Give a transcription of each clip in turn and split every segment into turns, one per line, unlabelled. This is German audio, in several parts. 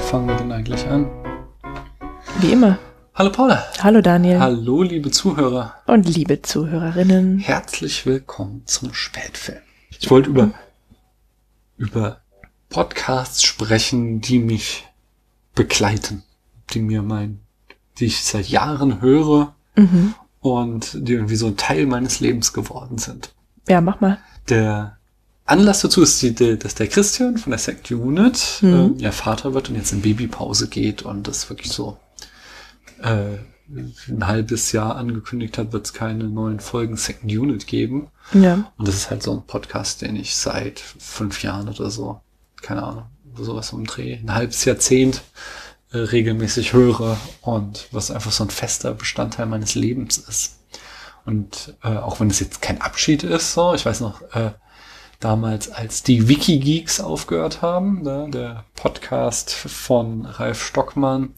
Wie fangen wir denn eigentlich an?
Wie immer.
Hallo Paula.
Hallo Daniel.
Hallo liebe Zuhörer.
Und liebe Zuhörerinnen.
Herzlich willkommen zum Spätfilm. Ich wollte über, über Podcasts sprechen, die mich begleiten, die mir mein, die ich seit Jahren höre
Mhm.
und die irgendwie so ein Teil meines Lebens geworden sind.
Ja, mach mal.
Der Anlass dazu ist, die, dass der Christian von der Second Unit
Mhm.
ähm, ja Vater wird und jetzt in Babypause geht und das wirklich so äh, ein halbes Jahr angekündigt hat, wird es keine neuen Folgen Second Unit geben.
Ja.
Und das ist halt so ein Podcast, den ich seit fünf Jahren oder so, keine Ahnung, sowas um Dreh, ein halbes Jahrzehnt äh, regelmäßig höre und was einfach so ein fester Bestandteil meines Lebens ist. Und äh, auch wenn es jetzt kein Abschied ist, so, ich weiß noch, äh, damals, als die Wikigeeks aufgehört haben, ne, der Podcast von Ralf Stockmann,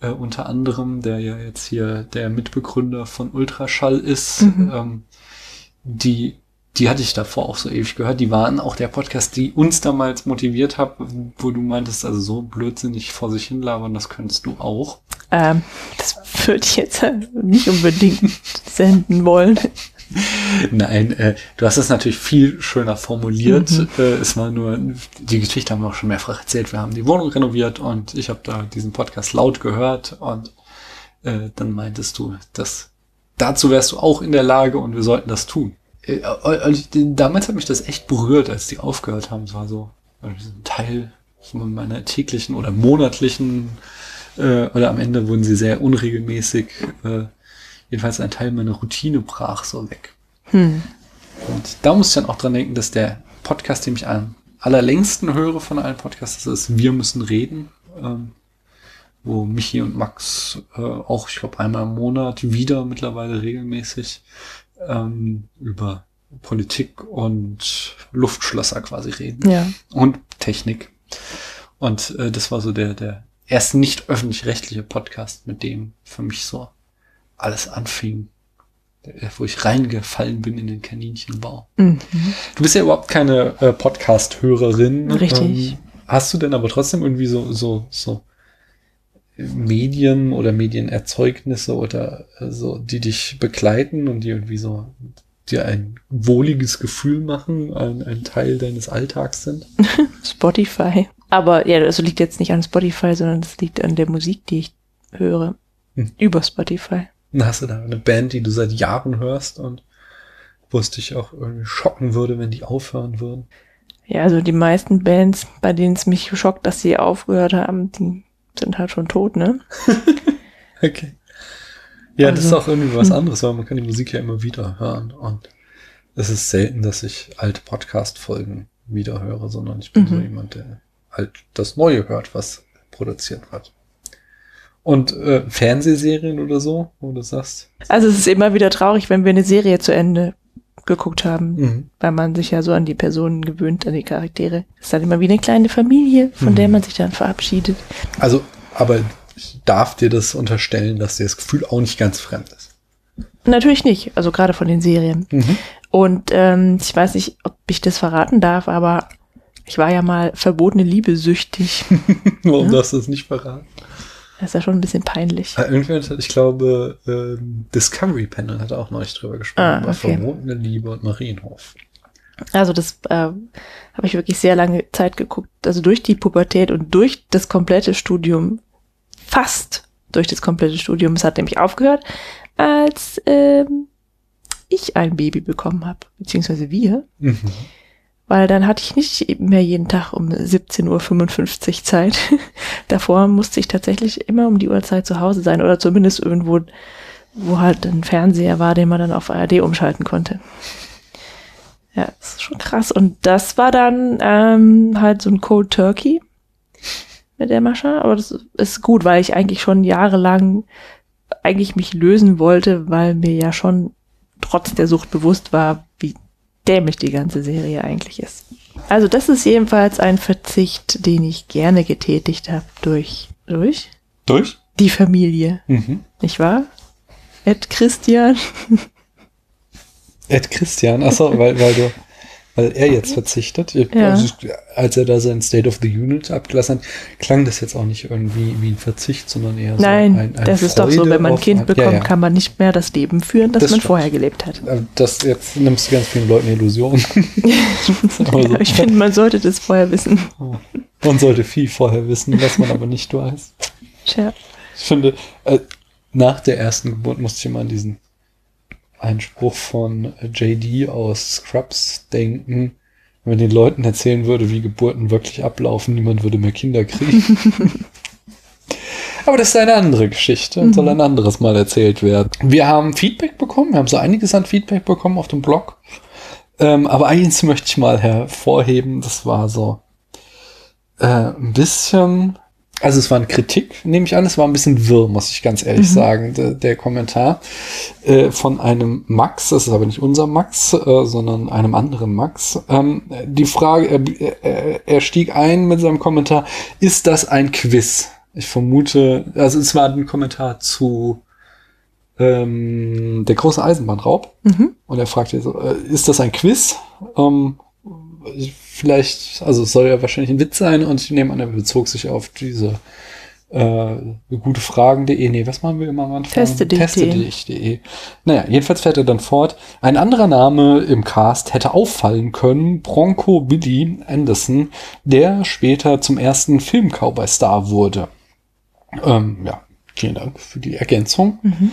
äh, unter anderem, der ja jetzt hier der Mitbegründer von Ultraschall ist,
Mhm.
ähm, die, die hatte ich davor auch so ewig gehört. Die waren auch der Podcast, die uns damals motiviert hat, wo du meintest, also so blödsinnig vor sich hin labern, das könntest du auch.
Ähm, das würde ich jetzt nicht unbedingt senden wollen.
Nein, äh, du hast es natürlich viel schöner formuliert.
Mhm.
Äh, es war nur, die Geschichte haben wir auch schon mehrfach erzählt. Wir haben die Wohnung renoviert und ich habe da diesen Podcast laut gehört und äh, dann meintest du, dass dazu wärst du auch in der Lage und wir sollten das tun. Äh, damals hat mich das echt berührt, als die aufgehört haben. Es war so äh, ein Teil meiner täglichen oder monatlichen äh, oder am Ende wurden sie sehr unregelmäßig. Äh, jedenfalls ein Teil meiner Routine brach so weg.
Hm.
Und da muss ich dann auch dran denken, dass der Podcast, den ich am allerlängsten höre von allen Podcasts, das ist Wir müssen reden, ähm, wo Michi und Max äh, auch, ich glaube, einmal im Monat wieder mittlerweile regelmäßig ähm, über Politik und Luftschlösser quasi reden
Ja.
und Technik. Und äh, das war so der, der erste nicht öffentlich-rechtliche Podcast, mit dem für mich so alles anfing, äh, wo ich reingefallen bin in den Kaninchenbau.
Mhm.
Du bist ja überhaupt keine äh, Podcast-Hörerin.
Richtig.
Ähm, hast du denn aber trotzdem irgendwie so, so, so Medien oder Medienerzeugnisse oder äh, so, die dich begleiten und die irgendwie so dir ein wohliges Gefühl machen, ein, ein Teil deines Alltags sind?
Spotify. Aber ja, das liegt jetzt nicht an Spotify, sondern das liegt an der Musik, die ich höre.
Hm.
Über Spotify.
Und hast du da eine Band, die du seit Jahren hörst und wo es dich auch irgendwie schocken würde, wenn die aufhören würden?
Ja, also die meisten Bands, bei denen es mich schockt, dass sie aufgehört haben, die sind halt schon tot, ne?
Okay. Ja, das ist
Also,
auch irgendwie was anderes, weil man kann die Musik ja immer wieder hören und es ist selten, dass ich alte Podcast-Folgen wieder höre, sondern ich bin so
Mhm.
jemand, der halt das Neue hört, was produziert wird. Und äh, Fernsehserien oder so, wo du sagst?
Also es ist immer wieder traurig, wenn wir eine Serie zu Ende geguckt haben,
Mhm.
weil man sich ja so an die Personen gewöhnt, an die Charaktere. Es ist dann immer wie eine kleine Familie, von
Mhm.
der man sich dann verabschiedet.
Also, aber ich darf dir das unterstellen, dass dir das Gefühl auch nicht ganz fremd ist.
Natürlich nicht, also gerade von den Serien.
Mhm.
Und ähm, ich weiß nicht, ob ich das verraten darf, aber ich war ja mal verbotene Liebe süchtig.
Warum
Ja.
darfst du das nicht verraten?
Das ist ja schon ein bisschen peinlich.
Ah, Irgendwer hat, ich glaube, ähm, Discovery Panel hat auch neulich drüber gesprochen,
Ah,
über
okay.
verbotene Liebe und Marienhof.
Also das äh, habe ich wirklich sehr lange Zeit geguckt. Also durch die Pubertät und durch das komplette Studium, fast durch das komplette Studium. Es hat nämlich aufgehört, als ähm, ich ein Baby bekommen habe, beziehungsweise wir.
Mhm.
Weil dann hatte ich nicht mehr jeden Tag um 17.55 Uhr Zeit. Davor musste ich tatsächlich immer um die Uhrzeit zu Hause sein oder zumindest irgendwo, wo halt ein Fernseher war, den man dann auf ARD umschalten konnte. Ja, das ist schon krass. Und das war dann ähm, halt so ein Cold Turkey mit der Mascha. Aber das ist gut, weil ich eigentlich schon jahrelang eigentlich mich lösen wollte, weil mir ja schon trotz der Sucht bewusst war, dämlich die ganze Serie eigentlich ist. Also das ist jedenfalls ein Verzicht, den ich gerne getätigt habe durch, durch
Durch?
die Familie,
Mhm.
nicht wahr? Ed Christian.
Ed Christian, achso, weil, weil du weil er jetzt verzichtet. Ja. Also, als er da sein State of the Unit abgelassen hat, klang das jetzt auch nicht irgendwie wie ein Verzicht, sondern eher so
Nein, ein, ein das Freude ist doch so, wenn man ein Kind bekommt, ja, ja. kann man nicht mehr das Leben führen, das, das man stimmt. vorher gelebt hat.
Das jetzt nimmst du ganz vielen Leuten Illusionen.
also, ich finde, man sollte das vorher wissen.
Man sollte viel vorher wissen, was man aber nicht weiß. Tja. Ich finde, äh, nach der ersten Geburt musste ich immer an diesen Einspruch von JD aus Scrubs denken. Wenn man den Leuten erzählen würde, wie Geburten wirklich ablaufen, niemand würde mehr Kinder kriegen. Aber das ist eine andere Geschichte und mhm. soll ein anderes Mal erzählt werden. Wir haben Feedback bekommen, wir haben so einiges an Feedback bekommen auf dem Blog. Ähm, aber eins möchte ich mal hervorheben, das war so äh, ein bisschen also es war eine Kritik, nehme ich an, es war ein bisschen wirr, muss ich ganz ehrlich mhm. sagen, der, der Kommentar äh, von einem Max, das ist aber nicht unser Max, äh, sondern einem anderen Max. Ähm, die Frage, äh, er stieg ein mit seinem Kommentar, ist das ein Quiz? Ich vermute, also es war ein Kommentar zu ähm, der große Eisenbahnraub. Mhm. Und er fragte so, äh, ist das ein Quiz? Ähm, vielleicht, also es soll ja wahrscheinlich ein Witz sein und ich nehme an, er bezog sich auf diese äh, gute Fragen.de, nee, was machen wir immer am Anfang?
Teste.de.
Teste.de. Naja, jedenfalls fährt er dann fort. Ein anderer Name im Cast hätte auffallen können, Bronco Billy Anderson, der später zum ersten Film-Cowboy-Star wurde. Ähm, ja, vielen Dank für die Ergänzung. Mhm.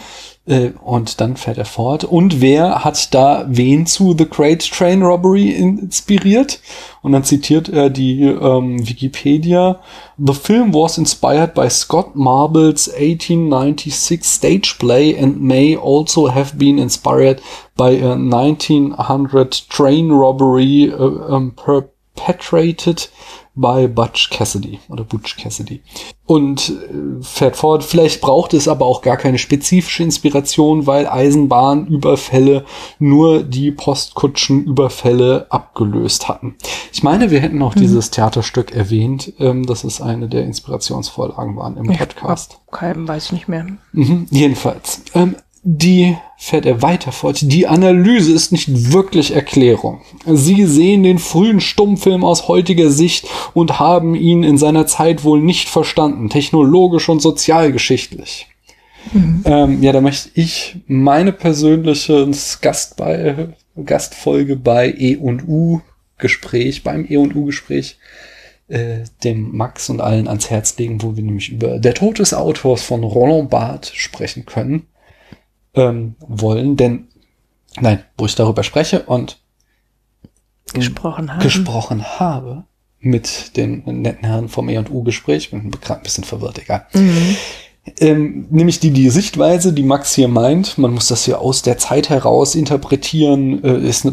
Äh, und dann fährt er fort. Und wer hat da wen zu The Great Train Robbery inspiriert? Und dann zitiert er die ähm, Wikipedia. The film was inspired by Scott Marble's 1896 stage play and may also have been inspired by a 1900 train robbery uh, um, perpetrated bei Butch Cassidy oder Butch Cassidy. Und äh, fährt fort, vielleicht braucht es aber auch gar keine spezifische Inspiration, weil Eisenbahnüberfälle nur die Postkutschenüberfälle abgelöst hatten. Ich meine, wir hätten auch mhm. dieses Theaterstück erwähnt, ähm, dass es eine der Inspirationsvorlagen waren im Podcast.
Keinem weiß ich nicht mehr.
Mhm, jedenfalls. Ähm, die fährt er weiter fort. Die Analyse ist nicht wirklich Erklärung. Sie sehen den frühen Stummfilm aus heutiger Sicht und haben ihn in seiner Zeit wohl nicht verstanden, technologisch und sozialgeschichtlich. Mhm. Ähm, ja, da möchte ich meine persönliche Gast bei, Gastfolge bei E und U Gespräch, beim E und U Gespräch, äh, dem Max und allen ans Herz legen, wo wir nämlich über Der Tod des Autors von Roland Barthes sprechen können ähm, wollen, denn nein, wo ich darüber spreche und
gesprochen habe,
gesprochen habe mit den netten Herren vom E&U-Gespräch, bin gerade ein bisschen verwirrt, egal. Mhm. Ähm, nämlich die, die Sichtweise, die Max hier meint, man muss das hier aus der Zeit heraus interpretieren, äh, ist,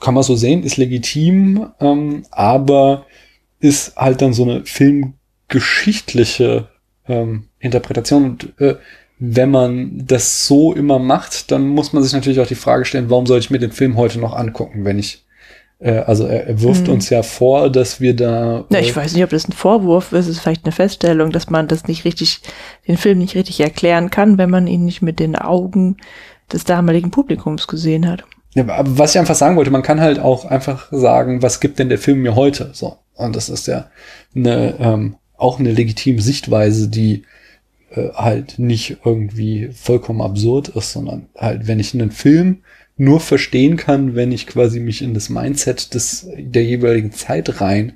kann man so sehen, ist legitim, ähm, aber ist halt dann so eine filmgeschichtliche ähm, Interpretation und äh, wenn man das so immer macht, dann muss man sich natürlich auch die Frage stellen, warum soll ich mir den Film heute noch angucken, wenn ich äh, also er, er wirft hm. uns ja vor, dass wir da.
Ja, ich äh, weiß nicht, ob das ein Vorwurf ist, es ist vielleicht eine Feststellung, dass man das nicht richtig, den Film nicht richtig erklären kann, wenn man ihn nicht mit den Augen des damaligen Publikums gesehen hat.
Ja, aber was ich einfach sagen wollte, man kann halt auch einfach sagen, was gibt denn der Film mir heute? So. Und das ist ja eine, ähm, auch eine legitime Sichtweise, die äh, halt nicht irgendwie vollkommen absurd ist, sondern halt, wenn ich einen Film nur verstehen kann, wenn ich quasi mich in das Mindset des der jeweiligen Zeit rein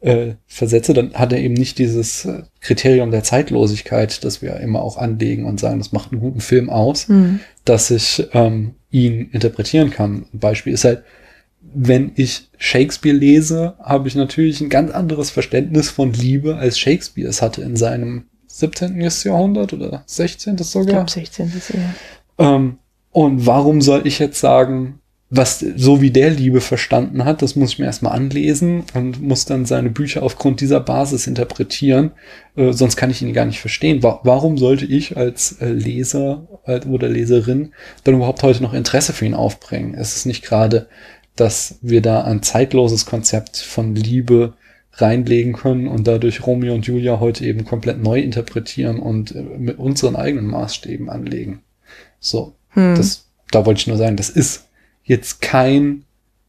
äh, versetze, dann hat er eben nicht dieses äh, Kriterium der Zeitlosigkeit, das wir immer auch anlegen und sagen, das macht einen guten Film aus, mhm. dass ich ähm, ihn interpretieren kann. Ein Beispiel ist halt, wenn ich Shakespeare lese, habe ich natürlich ein ganz anderes Verständnis von Liebe, als Shakespeare es hatte in seinem 17. Jahrhundert oder 16. sogar. Ich
glaube 16. eher.
Ähm, und warum soll ich jetzt sagen, was so wie der Liebe verstanden hat, das muss ich mir erstmal anlesen und muss dann seine Bücher aufgrund dieser Basis interpretieren, äh, sonst kann ich ihn gar nicht verstehen. Wa warum sollte ich als äh, Leser äh, oder Leserin dann überhaupt heute noch Interesse für ihn aufbringen? Es ist nicht gerade, dass wir da ein zeitloses Konzept von Liebe reinlegen können und dadurch Romeo und Julia heute eben komplett neu interpretieren und äh, mit unseren eigenen Maßstäben anlegen. So, hm. das, da wollte ich nur sagen, das ist jetzt kein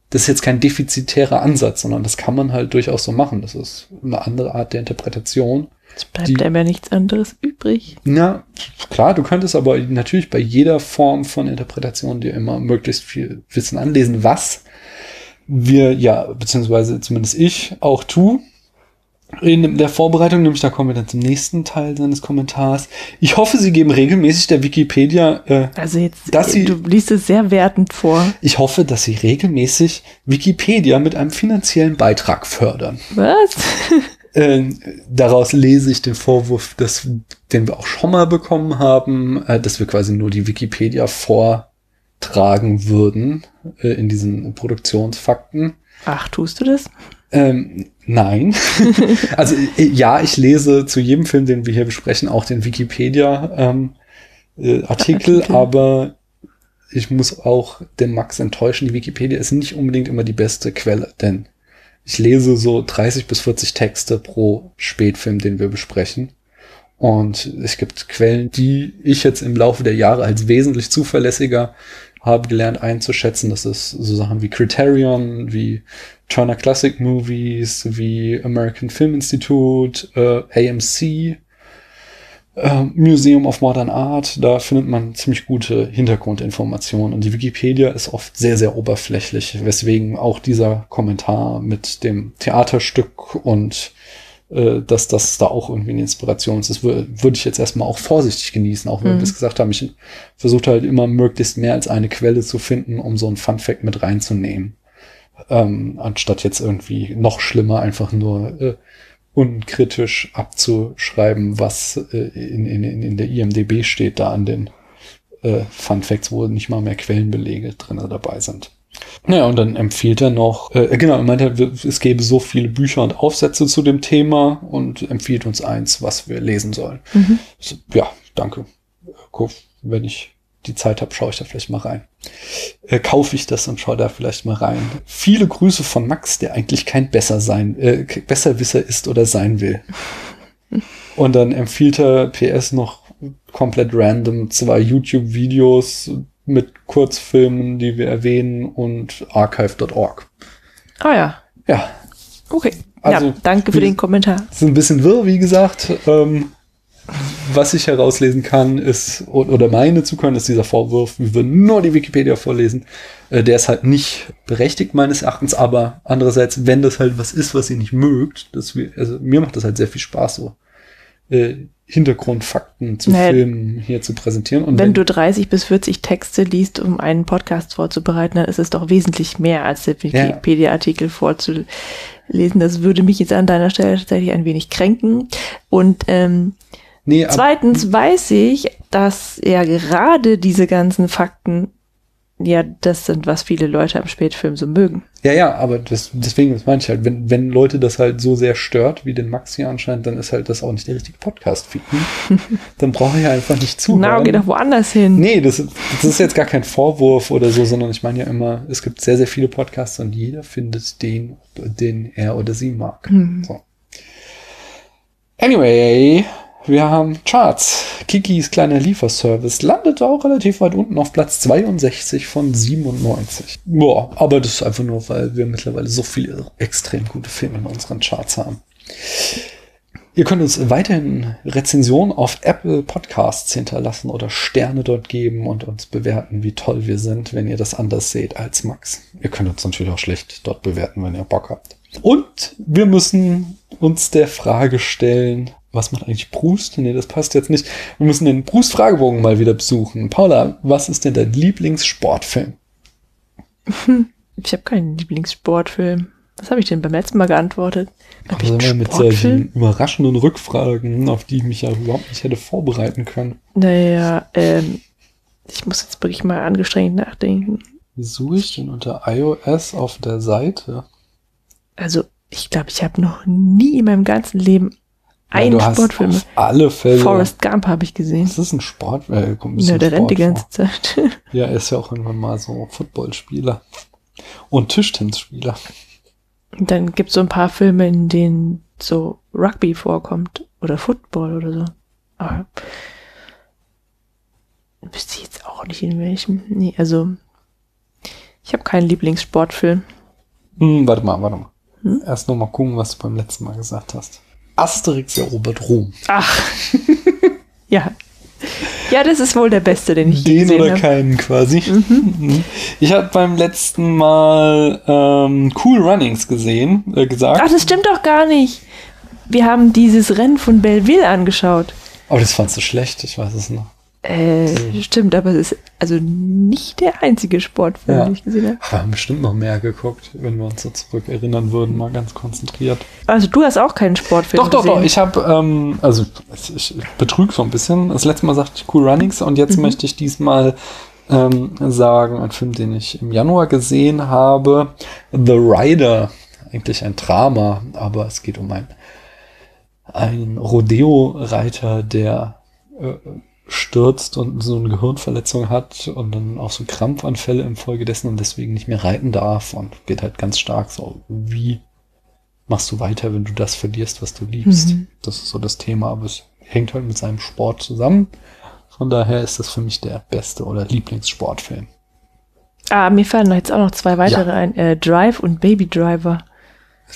das ist jetzt kein defizitärer Ansatz, sondern das kann man halt durchaus so machen. Das ist eine andere Art der Interpretation.
Es bleibt einem ja nichts anderes übrig.
Na, klar, du könntest aber natürlich bei jeder Form von Interpretation dir immer möglichst viel Wissen anlesen, was wir ja, beziehungsweise zumindest ich auch tu in der Vorbereitung, nämlich da kommen wir dann zum nächsten Teil seines Kommentars. Ich hoffe, Sie geben regelmäßig der Wikipedia, äh,
Also jetzt,
Dass sie-
du liest es sehr wertend vor.
ich hoffe, dass Sie regelmäßig Wikipedia mit einem finanziellen Beitrag fördern.
Was?
Äh, daraus lese ich den Vorwurf, dass, den wir auch schon mal bekommen haben, äh, dass wir quasi nur die Wikipedia vortragen würden äh, in diesen Produktionsfakten.
Ach, tust du das?
Ähm, nein. also äh, ja, ich lese zu jedem Film, den wir hier besprechen, auch den Wikipedia ähm, äh, aber ich muss auch den Max enttäuschen. Die Wikipedia ist nicht unbedingt immer die beste Quelle, denn ich lese so 30 bis 40 Texte pro Spätfilm, den wir besprechen. Und es gibt Quellen, die ich jetzt im Laufe der Jahre als wesentlich zuverlässiger habe gelernt einzuschätzen. Das ist so Sachen wie Criterion, wie Turner Classic Movies, wie American Film Institute, äh, AMC, äh, Museum of Modern Art. Da findet man ziemlich gute Hintergrundinformationen. Und die Wikipedia ist oft sehr, sehr oberflächlich, weswegen auch dieser Kommentar mit dem Theaterstück und äh, dass das da auch irgendwie eine Inspiration ist, das wür- würde ich jetzt erstmal auch vorsichtig genießen, auch wenn
Mhm.
wir es gesagt haben. Ich versuche halt immer möglichst mehr als eine Quelle zu finden, um so ein Fun Fact mit reinzunehmen. Ähm, anstatt jetzt irgendwie noch schlimmer einfach nur äh, unkritisch abzuschreiben, was äh, in, in, in in der IMDB steht, da an den äh, Fun Facts, wo nicht mal mehr Quellenbelege drin dabei sind. Naja, und dann empfiehlt er noch, äh, genau, er meinte, es gäbe so viele Bücher und Aufsätze zu dem Thema und empfiehlt uns eins, was wir lesen sollen.
Mhm.
So, ja, danke. Guck, wenn ich die Zeit habe, schaue ich da vielleicht mal rein. Äh, kaufe ich das und schaue da vielleicht mal rein. Viele Grüße von Max, der eigentlich kein besser sein, äh, Besserwisser ist oder sein will. Und dann empfiehlt er PS noch komplett random zwei YouTube-Videos mit Kurzfilmen, die wir erwähnen und archive.org.
Ah ja,
Ja,
okay.
Also,
ja, danke für den Kommentar.
ist ein bisschen wirr, wie gesagt. Ähm, was ich herauslesen kann, ist, oder meine zu können, ist dieser Vorwurf, wir würden nur die Wikipedia vorlesen. Äh, der ist halt nicht berechtigt meines Erachtens, aber andererseits, wenn das halt was ist, was ihr nicht mögt, wir, also mir macht das halt sehr viel Spaß, so äh, Hintergrundfakten zu
Naja,
Filmen hier zu präsentieren. Und
Wenn du 30 bis 40 Texte liest, um einen Podcast vorzubereiten, dann ist es doch wesentlich mehr als der Wikipedia-Artikel vorzulesen. Das würde mich jetzt an deiner Stelle tatsächlich ein wenig kränken. Und ähm,
nee,
zweitens weiß ich, dass ja gerade diese ganzen Fakten ja das sind, was viele Leute am Spätfilm so mögen.
Ja, ja, aber das, deswegen, das meine ich halt, wenn, wenn Leute das halt so sehr stört, wie den Max hier anscheinend, dann ist halt das auch nicht der richtige Podcast-Feed. Hm? dann brauche ich ja einfach nicht zuhören.
Na, geh doch woanders hin.
Nee, das, das ist jetzt gar kein Vorwurf oder so, sondern ich meine ja immer, es gibt sehr, sehr viele Podcasts und jeder findet den, den er oder sie mag.
Hm.
So. Anyway, wir haben Charts. Kikis kleiner Lieferservice landet auch relativ weit unten auf Platz 62 von 97. Boah, aber das ist einfach nur, weil wir mittlerweile so viele extrem gute Filme in unseren Charts haben. Ihr könnt uns weiterhin Rezensionen auf Apple Podcasts hinterlassen oder Sterne dort geben und uns bewerten, wie toll wir sind, wenn ihr das anders seht als Max. Ihr könnt uns natürlich auch schlecht dort bewerten, wenn ihr Bock habt. Und wir müssen uns der Frage stellen, was macht eigentlich Brust? Nee, das passt jetzt nicht. Wir müssen den Brust-Fragebogen mal wieder besuchen. Paula, was ist denn dein Lieblingssportfilm?
Ich habe keinen Lieblingssportfilm. Was habe ich denn beim letzten Mal geantwortet? Hab ich
Also
einen
immer mit solchen überraschenden Rückfragen, auf die ich mich ja überhaupt nicht hätte vorbereiten können.
Naja, ähm, ich muss jetzt wirklich mal angestrengt nachdenken.
Wie suche ich denn unter iOS auf der Seite?
Also, ich glaube, ich habe noch nie in meinem ganzen Leben
Ja, du hast
Sportfilm.
auf alle Fälle.
Forrest Gump habe ich gesehen.
Das ist ein Sport. Äh, kommt ein
Ja, der rennt die
Sport
ganze Zeit.
vor. Ja, er ist ja auch irgendwann mal so Footballspieler. Und Tischtennisspieler.
Und dann gibt es so ein paar Filme, in denen so Rugby vorkommt. Oder Football oder so. Aber wüsste ich jetzt auch nicht in welchem. Nee, also ich habe keinen Lieblingssportfilm.
Hm, warte mal, warte mal. Erst noch mal gucken, was du beim letzten Mal gesagt hast. Asterix erobert Rom.
Ach. ja. Ja, das ist wohl der beste, den ich
Den oder
habe.
keinen quasi. Mhm. Ich habe beim letzten Mal ähm, Cool Runnings gesehen, äh, gesagt.
Ach, das stimmt doch gar nicht. Wir haben dieses Rennen von Belleville angeschaut.
Aber das fandst du schlecht, ich weiß es noch.
Äh, stimmt, aber es ist also nicht der einzige Sportfilm,
Ja.
den ich gesehen habe.
Wir haben bestimmt noch mehr geguckt, wenn wir uns so zurückerinnern würden, mal ganz konzentriert.
Also du hast auch keinen Sportfilm
Doch, doch,
gesehen.
doch. Ich habe, ähm, also ich, betrüge so ein bisschen. Das letzte Mal sagte ich Cool Runnings und jetzt möchte ich diesmal ähm, sagen, ein Film, den ich im Januar gesehen habe, The Rider. Eigentlich ein Drama, aber es geht um einen, einen Rodeo-Reiter, der äh, stürzt und so eine Gehirnverletzung hat und dann auch so Krampfanfälle infolgedessen und deswegen nicht mehr reiten darf und geht halt ganz stark so, wie machst du weiter, wenn du das verlierst, was du liebst.
Mhm.
Das ist so das Thema, aber es hängt halt mit seinem Sport zusammen. Von daher ist das für mich der beste oder Lieblingssportfilm.
Ah, mir fallen jetzt auch noch zwei weitere ein. Äh, Drive und Baby Driver.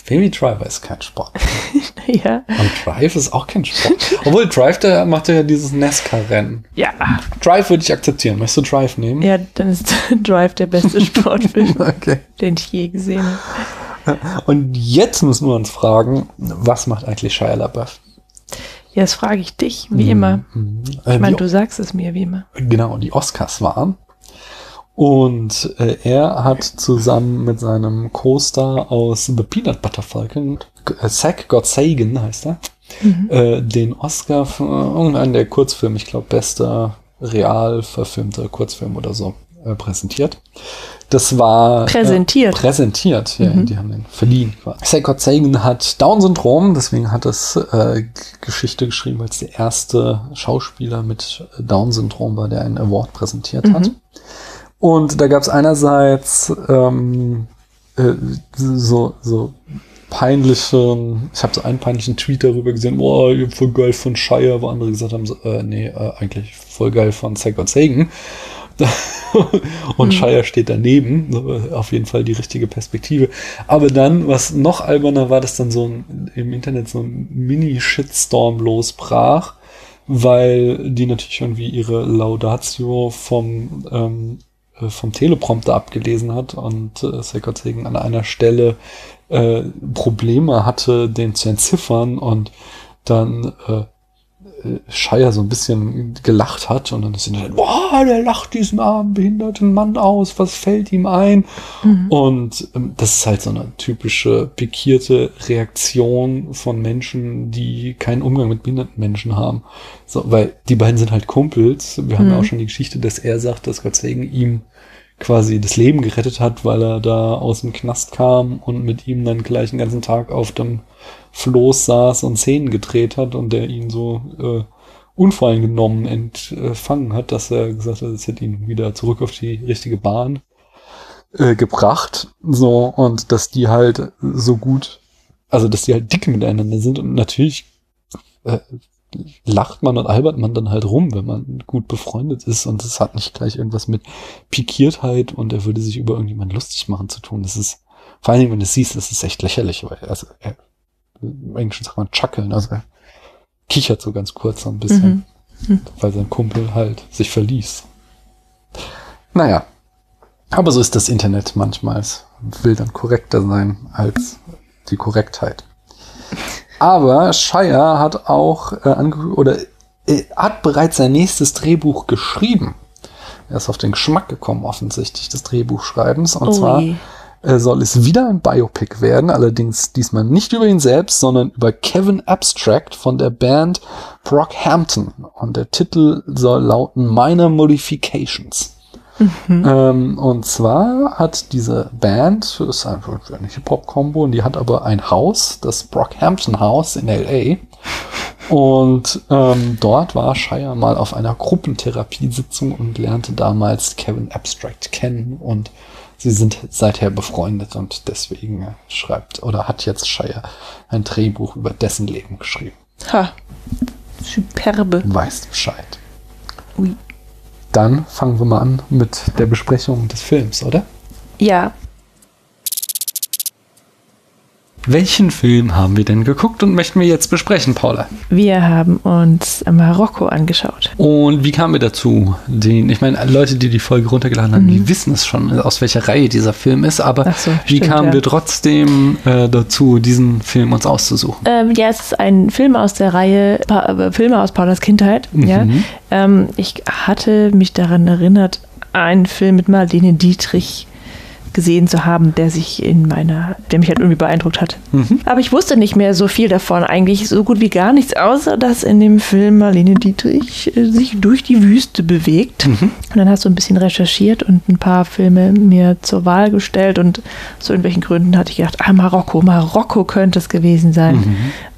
Baby Driver ist kein Sport.
ja.
Und Drive ist auch kein Sport. Obwohl Drive, der macht ja dieses NASCAR-Rennen.
Ja.
Drive würde ich akzeptieren. Möchtest du Drive nehmen?
Ja, dann ist Drive der beste Sportfilm,
Okay.
den ich je gesehen habe.
Und jetzt müssen wir uns fragen, was macht eigentlich Shia LaBeouf?
Ja, das frage ich dich, wie immer.
Mhm. Äh,
Ich meine,
die-
du sagst es mir, wie immer.
genau, die Oscars waren. Und äh, er hat zusammen mit seinem Co-Star aus The Peanut Butter Falcon, äh, Zach Gottsagen heißt er, äh, den Oscar für irgendeinen der Kurzfilme, ich glaube, bester real verfilmter Kurzfilm oder so, äh, präsentiert. Das war
Präsentiert.
Äh, präsentiert, ja, die haben den verliehen. Zach Gottsagen hat Down-Syndrom, deswegen hat es äh, Geschichte geschrieben, weil es der erste Schauspieler mit äh, Down-Syndrom war, der einen Award präsentiert hat. Und da gab es einerseits ähm, äh, so, so peinliche, ich habe so einen peinlichen Tweet darüber gesehen, boah, ihr voll geil von Shire, wo andere gesagt haben, so, äh, nee, äh, eigentlich voll geil von Zach Sagan. und Shire steht daneben, auf jeden Fall die richtige Perspektive. Aber dann, was noch alberner war, dass dann so ein, im Internet so ein Mini-Shitstorm losbrach, weil die natürlich irgendwie ihre Laudatio vom ähm, äh, vom Teleprompter abgelesen hat und äh, Sekot Segen an einer Stelle äh, Probleme hatte, den zu entziffern und dann äh, äh, Shire so ein bisschen gelacht hat und dann ist sie dann, boah, der lacht diesen armen behinderten Mann aus, was fällt ihm ein? Und ähm, das ist halt so eine typische pikierte Reaktion von Menschen, die keinen Umgang mit behinderten Menschen haben. So, weil die beiden sind halt Kumpels. Wir haben ja auch schon die Geschichte, dass er sagt, dass Gott Segen ihm quasi das Leben gerettet hat, weil er da aus dem Knast kam und mit ihm dann gleich den ganzen Tag auf dem Floß saß und Szenen gedreht hat und der ihn so äh, unvoreingenommen empfangen hat, dass er gesagt hat, es hätte ihn wieder zurück auf die richtige Bahn äh, gebracht. So, und dass die halt so gut, also dass die halt dick miteinander sind und natürlich äh, lacht man und albert man dann halt rum, wenn man gut befreundet ist und es hat nicht gleich irgendwas mit Pikiertheit und er würde sich über irgendjemand lustig machen zu tun. Das ist, vor allen Dingen, wenn du es siehst, das ist echt lächerlich, weil also, er, im Englischen sagt man chuckeln, also er kichert so ganz kurz so ein bisschen, weil sein Kumpel halt sich verließ. Naja, aber so ist das Internet manchmal. Es will dann korrekter sein als die Korrektheit. Aber Shire hat auch äh, oder äh, hat bereits sein nächstes Drehbuch geschrieben. Er ist auf den Geschmack gekommen, offensichtlich, des Drehbuchschreibens. Und
Oh
zwar soll es wieder ein Biopic werden, allerdings diesmal nicht über ihn selbst, sondern über Kevin Abstract von der Band Brockhampton. Und der Titel soll lauten Minor Modifications. Ähm, und zwar hat diese Band, das ist einfach eine Hip-Hop-Kombo, und die hat aber ein Haus, das Brockhampton House in L.A. Und ähm, dort war Shire mal auf einer Gruppentherapiesitzung und lernte damals Kevin Abstract kennen und sie sind seither befreundet und deswegen schreibt oder hat jetzt Shire ein Drehbuch über dessen Leben geschrieben.
Ha. Superbe.
Weißt Bescheid.
Ui.
Dann fangen wir mal an mit der Besprechung des Films, oder?
Ja.
Welchen Film haben wir denn geguckt und möchten wir jetzt besprechen, Paula?
Wir haben uns Marokko angeschaut.
Und wie kamen wir dazu? Den, ich meine, Leute, die die Folge runtergeladen haben, die wissen es schon, aus welcher Reihe dieser Film ist. Aber
so,
wie
stimmt,
kamen
ja.
wir trotzdem äh, dazu, diesen Film uns auszusuchen?
Ähm, ja, es ist ein Film aus der Reihe pa äh, Filme aus Paulas Kindheit. Ja. Ähm, ich hatte mich daran erinnert, einen Film mit Marlene Dietrich gesehen zu haben, der sich in meiner, der mich halt irgendwie beeindruckt hat. Aber ich wusste nicht mehr so viel davon, eigentlich so gut wie gar nichts, außer dass in dem Film Marlene Dietrich äh, sich durch die Wüste bewegt. Und dann hast du ein bisschen recherchiert und ein paar Filme mir zur Wahl gestellt und aus irgendwelchen Gründen hatte ich gedacht, ah, Marokko, Marokko könnte es gewesen sein.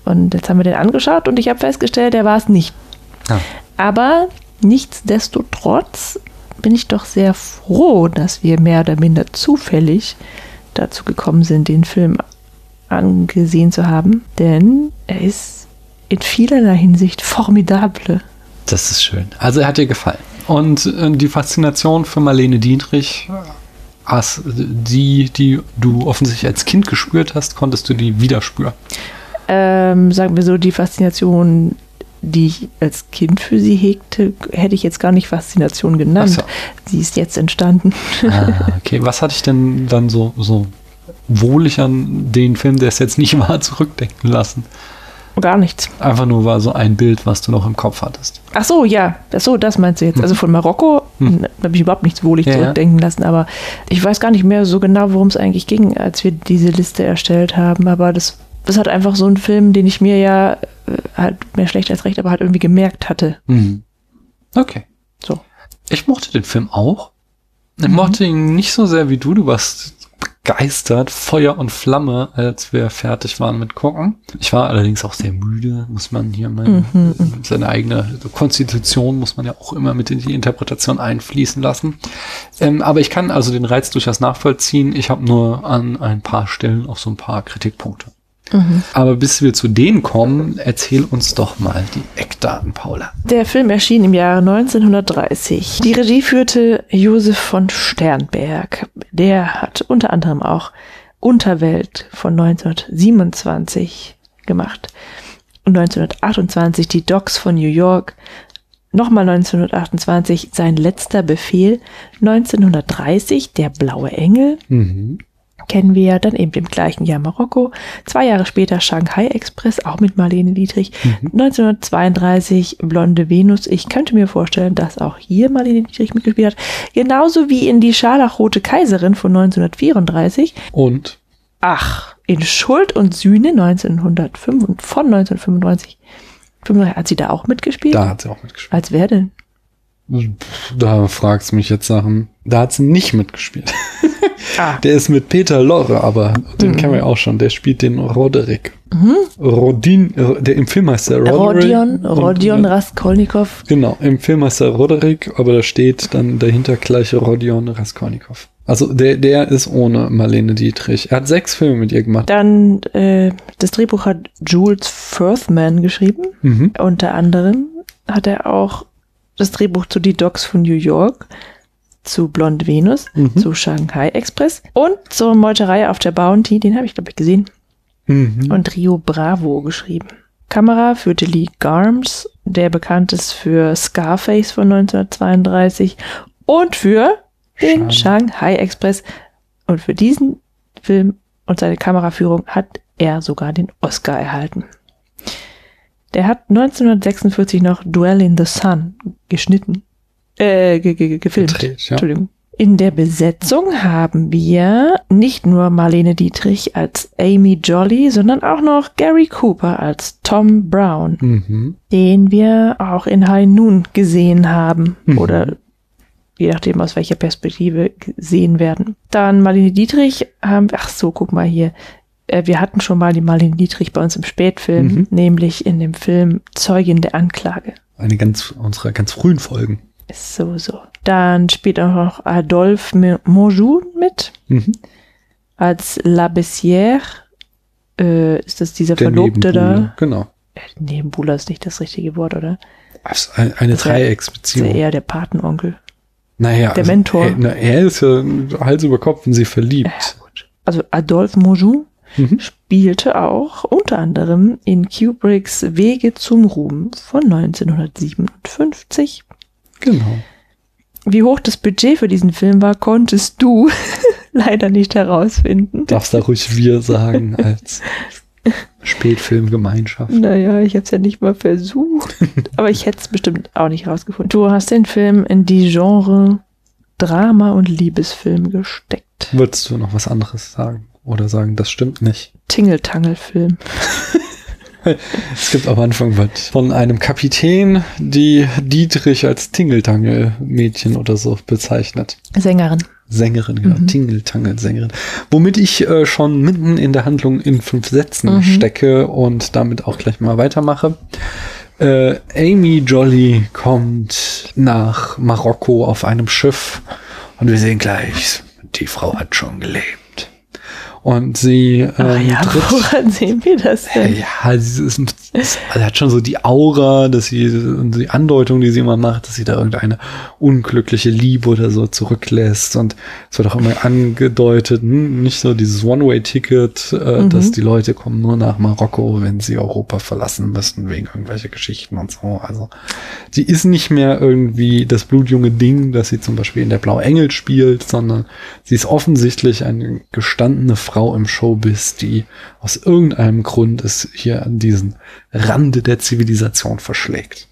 Und jetzt haben wir den angeschaut und ich habe festgestellt, der war es nicht.
Ah.
Aber nichtsdestotrotz bin ich doch sehr froh, dass wir mehr oder minder zufällig dazu gekommen sind, den Film angesehen zu haben, denn er ist in vielerlei Hinsicht formidable.
Das ist schön. Also er hat dir gefallen. Und äh, die Faszination für Marlene Dietrich, hast, die, die du offensichtlich als Kind gespürt hast, konntest du die wieder spüren.
Ähm, sagen wir so, die Faszination, die ich als Kind für sie hegte, hätte ich jetzt gar nicht Faszination genannt.
Ach
Sie ist jetzt entstanden.
Ah, okay, was hatte ich denn dann so, so wohlig an den Film, der es jetzt nicht war, zurückdenken lassen?
Gar nichts.
Einfach nur war so ein Bild, was du noch im Kopf hattest.
Ach so, ja. Ach so, das meinst du jetzt. Also von Marokko
Hm.
habe ich überhaupt nichts wohlig
ja.
zurückdenken lassen, aber ich weiß gar nicht mehr so genau, worum es eigentlich ging, als wir diese Liste erstellt haben. Aber das, das hat einfach so ein Film, den ich mir ja äh, halt mehr schlecht als recht, aber halt irgendwie gemerkt hatte.
Mhm. Okay.
So.
Ich mochte den Film auch. Ich mochte ihn nicht so sehr wie du. Du warst begeistert, Feuer und Flamme, als wir fertig waren mit Gucken. Ich war allerdings auch sehr müde, muss man hier mal, seine eigene Konstitution muss man ja auch immer mit in die Interpretation einfließen lassen. Ähm, aber ich kann also den Reiz durchaus nachvollziehen. Ich habe nur an ein paar Stellen auch so ein paar Kritikpunkte. Aber bis wir zu denen kommen, erzähl uns doch mal die Eckdaten, Paula.
Der Film erschien im Jahre 1930. Die Regie führte Josef von Sternberg. Der hat unter anderem auch Unterwelt von 1927 gemacht. Und 1928 die Docs von New York. Nochmal 1928 sein letzter Befehl. 1930 der Blaue Engel kennen wir ja dann eben im gleichen Jahr Marokko. Zwei Jahre später Shanghai Express, auch mit Marlene Dietrich. 1932 Blonde Venus. Ich könnte mir vorstellen, dass auch hier Marlene Dietrich mitgespielt hat. Genauso wie in Die Scharlachrote Kaiserin von 1934.
Und
Ach, in Schuld und Sühne 1905, von 1995 95 hat sie da auch mitgespielt?
da hat sie auch mitgespielt.
Als wer denn?
Da fragst du mich jetzt Sachen. Da hat sie nicht mitgespielt.
Ah.
Der ist mit Peter Lorre, aber den kennen wir auch schon. Der spielt den Roderick. Rodin, äh, der im Film heißt der Roderick.
Rodion,
Und,
Rodion
äh,
Raskolnikow.
Genau, im Film heißt er Roderick, aber da steht dann dahinter gleich Rodion Raskolnikow. Also der, der ist ohne Marlene Dietrich. Er hat sechs Filme mit ihr gemacht.
Dann, äh, das Drehbuch hat Jules Firthman geschrieben.
Mhm.
Unter anderem hat er auch das Drehbuch zu Die Dogs von New York, zu Blonde Venus,
Mhm.
zu Shanghai Express und zur Meuterei auf der Bounty, den habe ich, glaube ich, gesehen,
Mhm.
und Rio Bravo geschrieben. Kamera führte Lee Garms, der bekannt ist für Scarface von 1932 und für den. Shanghai Express. Und für diesen Film und seine Kameraführung hat er sogar den Oscar erhalten. Der hat 1946 noch Duell in the Sun geschnitten, äh, ge ge gefilmt.
Gedreht, ja.
Entschuldigung. In der Besetzung haben wir nicht nur Marlene Dietrich als Amy Jolly, sondern auch noch Gary Cooper als Tom Brown,
Mhm.
den wir auch in High Noon gesehen haben
Mhm.
oder je nachdem aus welcher Perspektive sehen werden. Dann Marlene Dietrich haben, ach so, guck mal hier. Äh, Wir hatten schon mal die Marlene Dietrich bei uns im Spätfilm,
Mhm.
nämlich in dem Film Zeugin der Anklage.
Eine ganz, unserer ganz frühen Folgen.
Ist so, so. Dann spielt auch noch Adolphe Monjou mit
Mhm.
als La Bessière. Äh, ist das dieser
Der
Verlobte da?
Genau.
Äh, Nebenbuhler ist nicht das richtige Wort, oder?
Ein- eine
Das wär- Ist ja
Dreiecksbeziehung.
eher der Patenonkel.
Naja,
Der
also,
Mentor.
Er, na, er ist ja Hals über Kopf in sie verliebt.
Ja, gut. Also Adolphe Monjou
Mhm.
spielte auch unter anderem in Kubricks Wege zum Ruhm von 1957.
Genau.
Wie hoch das Budget für diesen Film war, konntest du leider nicht herausfinden.
Darfst da ruhig wir sagen als Spätfilmgemeinschaft.
Naja, ich habe es ja nicht mal versucht. Aber ich hätte es bestimmt auch nicht rausgefunden. Du hast den Film in die Genre Drama und Liebesfilm gesteckt.
Würdest du noch was anderes sagen? Oder sagen, das stimmt nicht?
Tingeltangelfilm.
Es gibt am Anfang was von einem Kapitän, die Dietrich als Tingeltangel-Mädchen oder so bezeichnet.
Sängerin.
Sängerin, genau,
Mhm.
Tingeltangel-Sängerin. Womit ich äh, schon mitten in der Handlung in fünf Sätzen
Mhm.
stecke und damit auch gleich mal weitermache. Äh, Amy Jolly kommt nach Marokko auf einem Schiff und wir sehen gleich, die Frau hat schon gelebt. Und sie ähm,
Ah ja,
tritt
woran sehen wir das denn?
ja, sie, ist, ist, also hat schon so die Aura, dass sie, die Andeutung, die sie immer macht, dass sie da irgendeine unglückliche Liebe oder so zurücklässt. Und es wird auch immer angedeutet, hm, nicht so dieses One-Way-Ticket, äh,
Mhm.
dass die Leute kommen nur nach Marokko, wenn sie Europa verlassen müssen, wegen irgendwelcher Geschichten und so. Also sie ist nicht mehr irgendwie das blutjunge Ding, das sie zum Beispiel in der Blaue Engel spielt, sondern sie ist offensichtlich eine gestandene Frau im Showbiz, die aus irgendeinem Grund es hier an diesen Rande der Zivilisation verschlägt.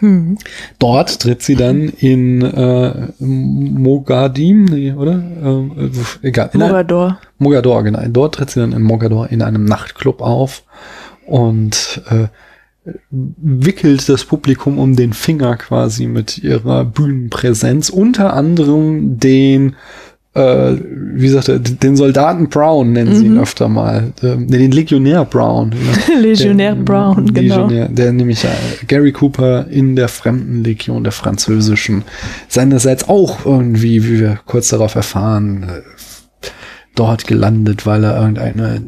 Hm.
Dort tritt sie dann in äh, Mogadim, nee, oder? Ähm, äh, egal. In ein-
Mogador.
Mogador, genau. Dort tritt sie dann in Mogador in einem Nachtclub auf und äh, wickelt das Publikum um den Finger quasi mit ihrer Bühnenpräsenz. Unter anderem den, äh, wie sagt er, den Soldaten Brown nennen sie ihn
Mhm.
öfter mal. Ähm, nee, den Legionär Brown. Ja.
Legionär
Der-
Brown, genau.
Legionär, der nämlich äh, Gary Cooper in der Fremdenlegion der französischen seinerseits auch irgendwie, wie wir kurz darauf erfahren, äh, dort gelandet, weil er irgendeine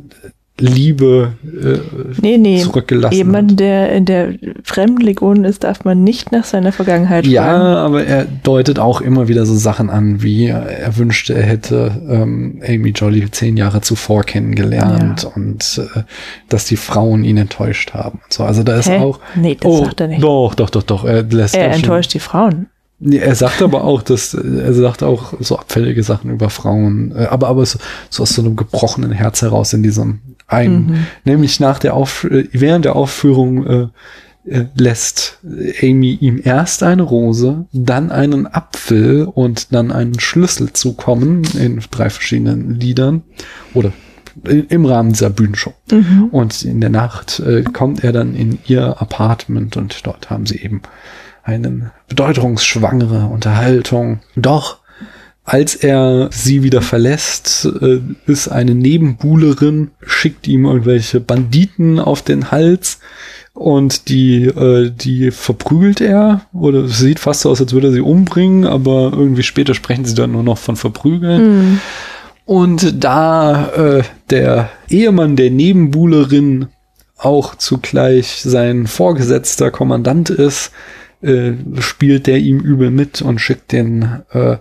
Liebe äh,
Nee, nee.
zurückgelassen
Jemand,
hat.
der in der Fremdenlegion ist, darf man nicht nach seiner Vergangenheit
Ja,
fragen.
aber er deutet auch immer wieder so Sachen an, wie er wünschte, er hätte ähm, Amy Jolly zehn Jahre zuvor kennengelernt und äh, dass die Frauen ihn enttäuscht haben. So, also da ist
Hä?
auch.
Nee, das sagt er nicht.
Doch, doch, doch, doch. Er lässt
Er
da schon-
enttäuscht die Frauen.
Nee, er sagt aber auch, dass er sagt auch so abfällige Sachen über Frauen, äh, aber aber so, so aus so einem gebrochenen Herz heraus in diesem einen,
Mhm.
nämlich nach der Auf äh, während der Aufführung äh, äh, lässt Amy ihm erst eine Rose, dann einen Apfel und dann einen Schlüssel zukommen in drei verschiedenen Liedern oder im Rahmen dieser Bühnenshow.
Mhm.
Und in der Nacht äh, kommt er dann in ihr Apartment und dort haben sie eben eine bedeutungsschwangere Unterhaltung. Doch als er sie wieder verlässt, äh, ist eine Nebenbuhlerin, schickt ihm irgendwelche Banditen auf den Hals und die, äh, die verprügelt er oder es sieht fast so aus, als würde er sie umbringen, aber irgendwie später sprechen sie dann nur noch von verprügeln.
Mhm.
Und da äh, der Ehemann der Nebenbuhlerin auch zugleich sein vorgesetzter Kommandant ist, äh, spielt der ihm übel mit und schickt den, äh,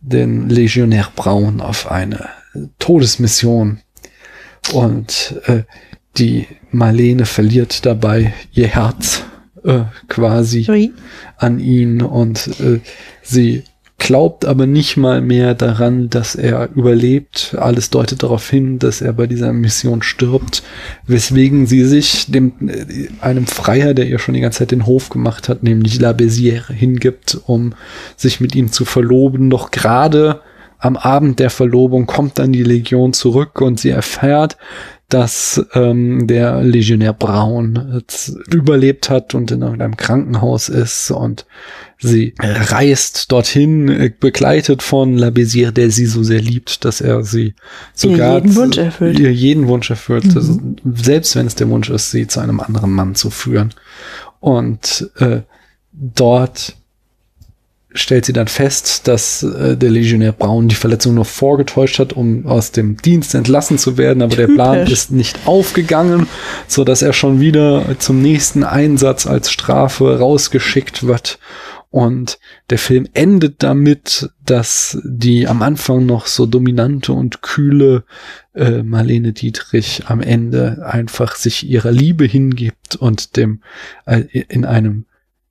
den Legionär Braun auf eine Todesmission. Und äh, die Marlene verliert dabei ihr Herz äh, quasi
Ui.
an ihn und äh, sie glaubt aber nicht mal mehr daran, dass er überlebt. Alles deutet darauf hin, dass er bei dieser Mission stirbt, weswegen sie sich dem einem Freier, der ihr schon die ganze Zeit den Hof gemacht hat, nämlich La Bézière, hingibt, um sich mit ihm zu verloben. Doch gerade am Abend der Verlobung kommt dann die Legion zurück und sie erfährt, dass ähm, der Legionär Braun überlebt hat und in irgendeinem Krankenhaus ist und sie reist dorthin, äh, begleitet von La Bézière, der sie so sehr liebt, dass er sie sogar
jeden
zu-
Wunsch erfüllt.
Ihr jeden Wunsch erfüllt,
Mhm.
also, selbst wenn es der Wunsch ist, sie zu einem anderen Mann zu führen. Und äh, dort stellt sie dann fest, dass äh, der Legionär Braun die Verletzung nur vorgetäuscht hat, um aus dem Dienst entlassen zu werden, aber der Plan ist nicht aufgegangen, so dass er schon wieder zum nächsten Einsatz als Strafe rausgeschickt wird. Und der Film endet damit, dass die am Anfang noch so dominante und kühle äh, Marlene Dietrich am Ende einfach sich ihrer Liebe hingibt und dem äh, in einem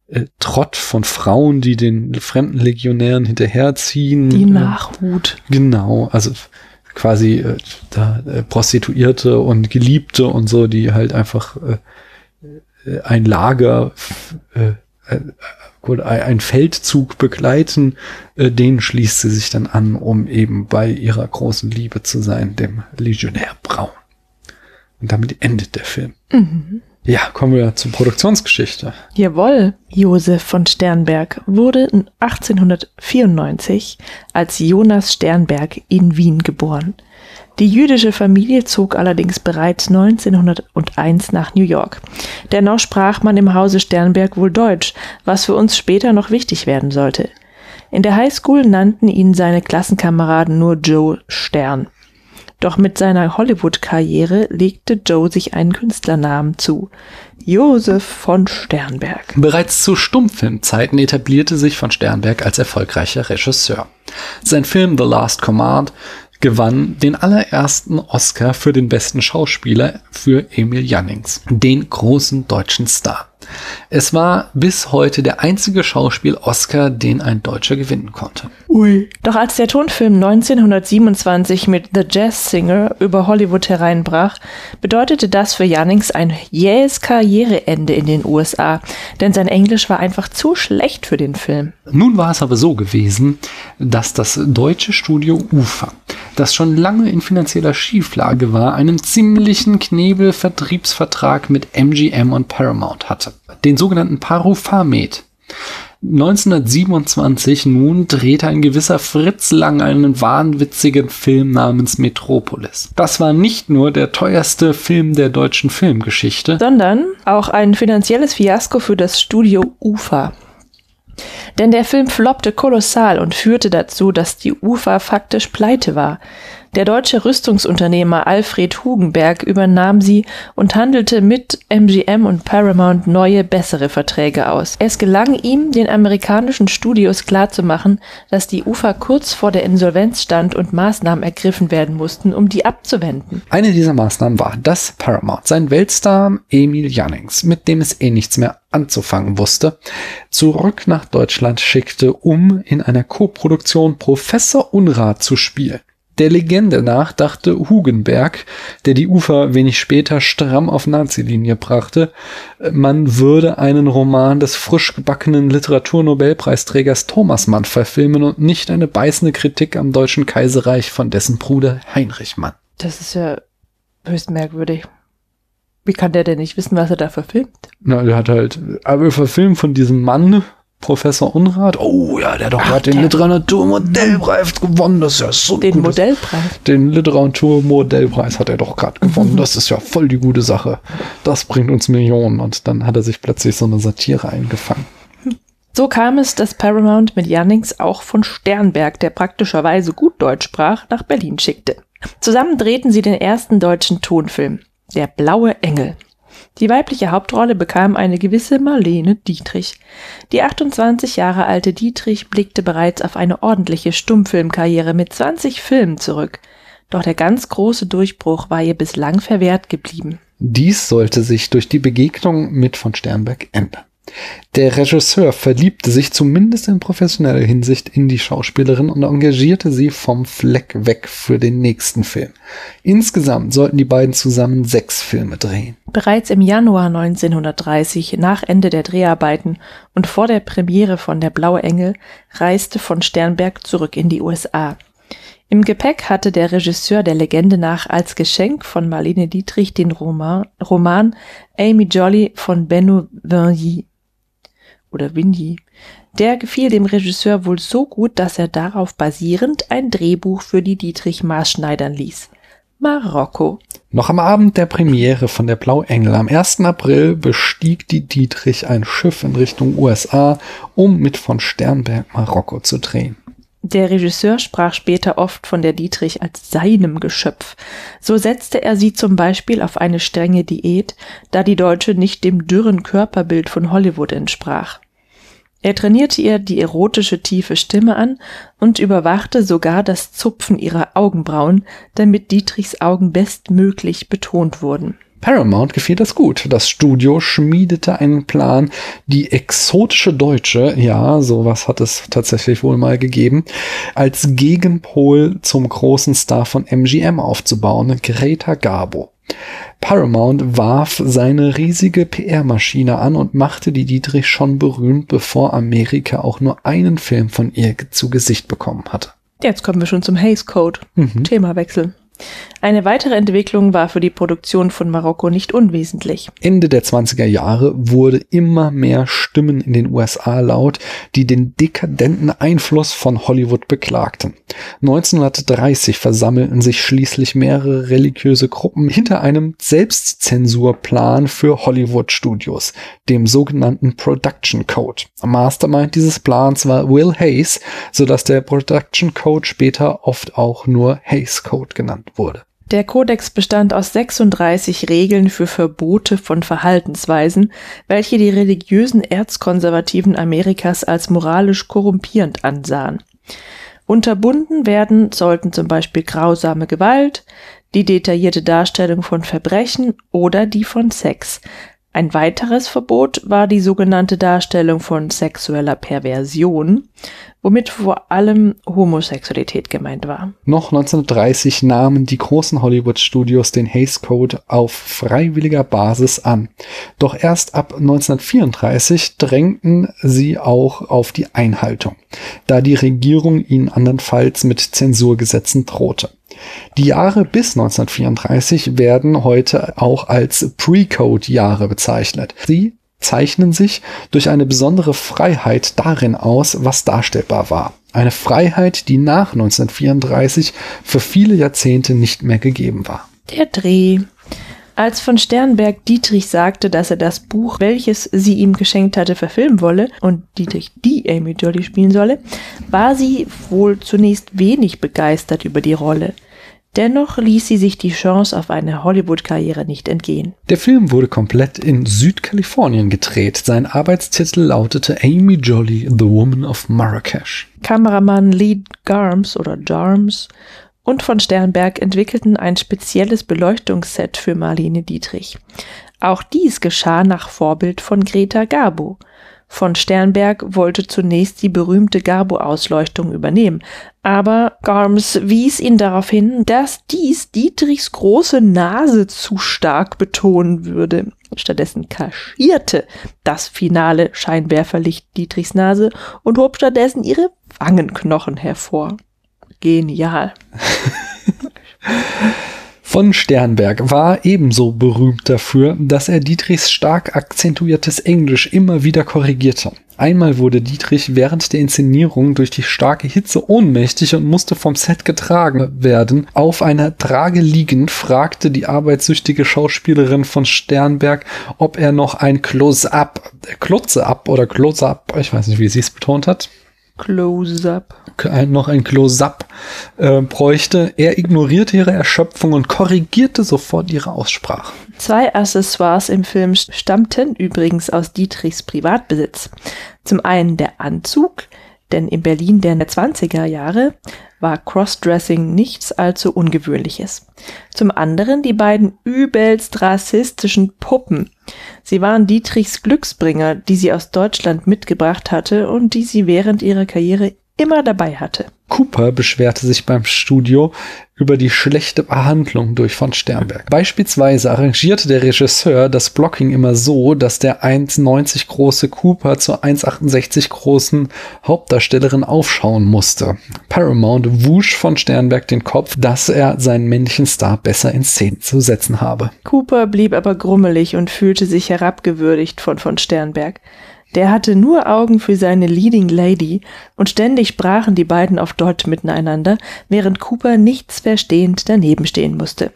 äh, Trott von Frauen, die den fremden Legionären hinterherziehen.
Die Nachhut.
Genau, also quasi äh, da äh, Prostituierte und Geliebte und so, die halt einfach äh, äh ein Lager, äh, ein Feldzug begleiten, äh, den schließt sie sich dann an, um eben bei ihrer großen Liebe zu sein, dem Legionär Braun. Und damit endet der Film. Mhm. Ja, kommen wir zur Produktionsgeschichte.
Jawohl, Josef von Sternberg wurde 1894 als Jonas Sternberg in Wien geboren. Die jüdische Familie zog allerdings bereits 1901 nach New York. Dennoch sprach man im Hause Sternberg wohl Deutsch, was für uns später noch wichtig werden sollte. In der Highschool nannten ihn seine Klassenkameraden nur Joe Stern. Doch mit seiner Hollywood-Karriere legte Joe sich einen Künstlernamen zu. Josef von Sternberg.
Bereits zu Stummfilmzeiten etablierte sich von Sternberg als erfolgreicher Regisseur. Sein Film The Last Command gewann den allerersten Oscar für den besten Schauspieler für Emil Jannings, den großen deutschen Star. Es war bis heute der einzige Schauspiel-Oscar, den ein Deutscher gewinnen konnte.
Ui. Doch als der Tonfilm 1927 mit The Jazz Singer über Hollywood hereinbrach, bedeutete das für Jannings ein jähes Karriereende in den USA, denn sein Englisch war einfach zu schlecht für den Film.
Nun war es aber so gewesen, dass das deutsche Studio UFA, das schon lange in finanzieller Schieflage war, einen ziemlichen Knebel-Vertriebsvertrag mit MGM und Paramount hatte den sogenannten Parufamet. 1927 nun drehte ein gewisser Fritz Lang einen wahnwitzigen Film namens Metropolis. Das war nicht nur der teuerste Film der deutschen Filmgeschichte,
sondern auch ein finanzielles Fiasko für das Studio UFA. Denn der Film floppte kolossal und führte dazu, dass die UFA faktisch pleite war. Der deutsche Rüstungsunternehmer Alfred Hugenberg übernahm sie und handelte mit MGM und Paramount neue, bessere Verträge aus. Es gelang ihm, den amerikanischen Studios klarzumachen, dass die UFA kurz vor der Insolvenz stand und Maßnahmen ergriffen werden mussten, um die abzuwenden.
Eine dieser Maßnahmen war, dass Paramount sein Weltstar Emil Jannings, mit dem es eh nichts mehr anzufangen wusste, zurück nach Deutschland schickte, um in einer Koproduktion Professor Unrat zu spielen. Der Legende nach dachte Hugenberg, der die Ufer wenig später stramm auf Nazi-Linie brachte, man würde einen Roman des frisch gebackenen Literaturnobelpreisträgers Thomas Mann verfilmen und nicht eine beißende Kritik am deutschen Kaiserreich von dessen Bruder Heinrich Mann.
Das ist ja höchst merkwürdig. Wie kann der denn nicht wissen, was er da verfilmt?
Na, der hat halt, aber verfilmt von diesem Mann, Professor Unrat. Oh ja, der hat doch gerade den Literaturmodellpreis gewonnen. Das ist ja so
Den gutes. Modellpreis?
Den Literaturmodellpreis hat er doch gerade gewonnen. Das ist ja voll die gute Sache. Das bringt uns Millionen. Und dann hat er sich plötzlich so eine Satire eingefangen.
So kam es, dass Paramount mit Jannings auch von Sternberg, der praktischerweise gut Deutsch sprach, nach Berlin schickte. Zusammen drehten sie den ersten deutschen Tonfilm, Der blaue Engel. Die weibliche Hauptrolle bekam eine gewisse Marlene Dietrich. Die 28 Jahre alte Dietrich blickte bereits auf eine ordentliche Stummfilmkarriere mit 20 Filmen zurück. Doch der ganz große Durchbruch war ihr bislang verwehrt geblieben.
Dies sollte sich durch die Begegnung mit von Sternberg ändern. Der Regisseur verliebte sich zumindest in professioneller Hinsicht in die Schauspielerin und engagierte sie vom Fleck weg für den nächsten Film. Insgesamt sollten die beiden zusammen sechs Filme drehen.
Bereits im Januar 1930, nach Ende der Dreharbeiten und vor der Premiere von Der blaue Engel, reiste von Sternberg zurück in die USA. Im Gepäck hatte der Regisseur der Legende nach als Geschenk von Marlene Dietrich den Roman, Roman Amy Jolly von Benno Vigny oder Windy. Der gefiel dem Regisseur wohl so gut, dass er darauf basierend ein Drehbuch für die Dietrich maßschneidern ließ. Marokko.
Noch am Abend der Premiere von der Blau Engel am 1. April bestieg die Dietrich ein Schiff in Richtung USA, um mit von Sternberg Marokko zu drehen.
Der Regisseur sprach später oft von der Dietrich als seinem Geschöpf. So setzte er sie zum Beispiel auf eine strenge Diät, da die Deutsche nicht dem dürren Körperbild von Hollywood entsprach. Er trainierte ihr die erotische tiefe Stimme an und überwachte sogar das Zupfen ihrer Augenbrauen, damit Dietrichs Augen bestmöglich betont wurden.
Paramount gefiel das gut. Das Studio schmiedete einen Plan, die exotische Deutsche, ja, sowas hat es tatsächlich wohl mal gegeben, als Gegenpol zum großen Star von MGM aufzubauen, Greta Garbo. Paramount warf seine riesige PR-Maschine an und machte die Dietrich schon berühmt, bevor Amerika auch nur einen Film von ihr zu Gesicht bekommen hatte.
Jetzt kommen wir schon zum Hays Code. Mhm. Themawechsel. Eine weitere Entwicklung war für die Produktion von Marokko nicht unwesentlich.
Ende der 20er Jahre wurde immer mehr Stimmen in den USA laut, die den dekadenten Einfluss von Hollywood beklagten. 1930 versammelten sich schließlich mehrere religiöse Gruppen hinter einem Selbstzensurplan für Hollywood-Studios, dem sogenannten Production Code. Mastermind dieses Plans war Will Hayes, sodass der Production Code später oft auch nur Hayes Code genannt wurde.
Der Kodex bestand aus 36 Regeln für Verbote von Verhaltensweisen, welche die religiösen Erzkonservativen Amerikas als moralisch korrumpierend ansahen. Unterbunden werden sollten zum Beispiel grausame Gewalt, die detaillierte Darstellung von Verbrechen oder die von Sex, ein weiteres Verbot war die sogenannte Darstellung von sexueller Perversion, womit vor allem Homosexualität gemeint war.
Noch 1930 nahmen die großen Hollywood-Studios den Hays Code auf freiwilliger Basis an. Doch erst ab 1934 drängten sie auch auf die Einhaltung, da die Regierung ihnen andernfalls mit Zensurgesetzen drohte. Die Jahre bis 1934 werden heute auch als Pre-Code-Jahre bezeichnet. Sie zeichnen sich durch eine besondere Freiheit darin aus, was darstellbar war. Eine Freiheit, die nach 1934 für viele Jahrzehnte nicht mehr gegeben war.
Der Dreh. Als von Sternberg Dietrich sagte, dass er das Buch, welches sie ihm geschenkt hatte, verfilmen wolle und Dietrich die Amy Jolly spielen solle, war sie wohl zunächst wenig begeistert über die Rolle. Dennoch ließ sie sich die Chance auf eine Hollywood-Karriere nicht entgehen.
Der Film wurde komplett in Südkalifornien gedreht. Sein Arbeitstitel lautete Amy Jolly, The Woman of Marrakesh.
Kameramann Lee Garms oder Jarms und von Sternberg entwickelten ein spezielles Beleuchtungsset für Marlene Dietrich. Auch dies geschah nach Vorbild von Greta Garbo. Von Sternberg wollte zunächst die berühmte Garbo-Ausleuchtung übernehmen, aber Garms wies ihn darauf hin, dass dies Dietrichs große Nase zu stark betonen würde. Stattdessen kaschierte das finale Scheinwerferlicht Dietrichs Nase und hob stattdessen ihre Wangenknochen hervor. Genial.
von Sternberg war ebenso berühmt dafür, dass er Dietrichs stark akzentuiertes Englisch immer wieder korrigierte. Einmal wurde Dietrich während der Inszenierung durch die starke Hitze ohnmächtig und musste vom Set getragen werden. Auf einer Trage liegend fragte die arbeitssüchtige Schauspielerin von Sternberg, ob er noch ein Close-up, Close-up oder Close-up, ich weiß nicht, wie sie es betont hat,
Close-up.
Noch ein Close-up äh, bräuchte. Er ignorierte ihre Erschöpfung und korrigierte sofort ihre Aussprache.
Zwei Accessoires im Film stammten übrigens aus Dietrichs Privatbesitz. Zum einen der Anzug, denn in Berlin der 20er Jahre war Crossdressing nichts allzu Ungewöhnliches. Zum anderen die beiden übelst rassistischen Puppen. Sie waren Dietrichs Glücksbringer, die sie aus Deutschland mitgebracht hatte und die sie während ihrer Karriere immer dabei hatte.
Cooper beschwerte sich beim Studio über die schlechte Behandlung durch von Sternberg. Beispielsweise arrangierte der Regisseur das Blocking immer so, dass der 1,90 große Cooper zur 1,68 großen Hauptdarstellerin aufschauen musste. Paramount wusch von Sternberg den Kopf, dass er seinen männlichen Star besser in Szene zu setzen habe.
Cooper blieb aber grummelig und fühlte sich herabgewürdigt von von Sternberg. Der hatte nur Augen für seine Leading Lady und ständig sprachen die beiden auf Deutsch miteinander, während Cooper nichts verstehend daneben stehen musste.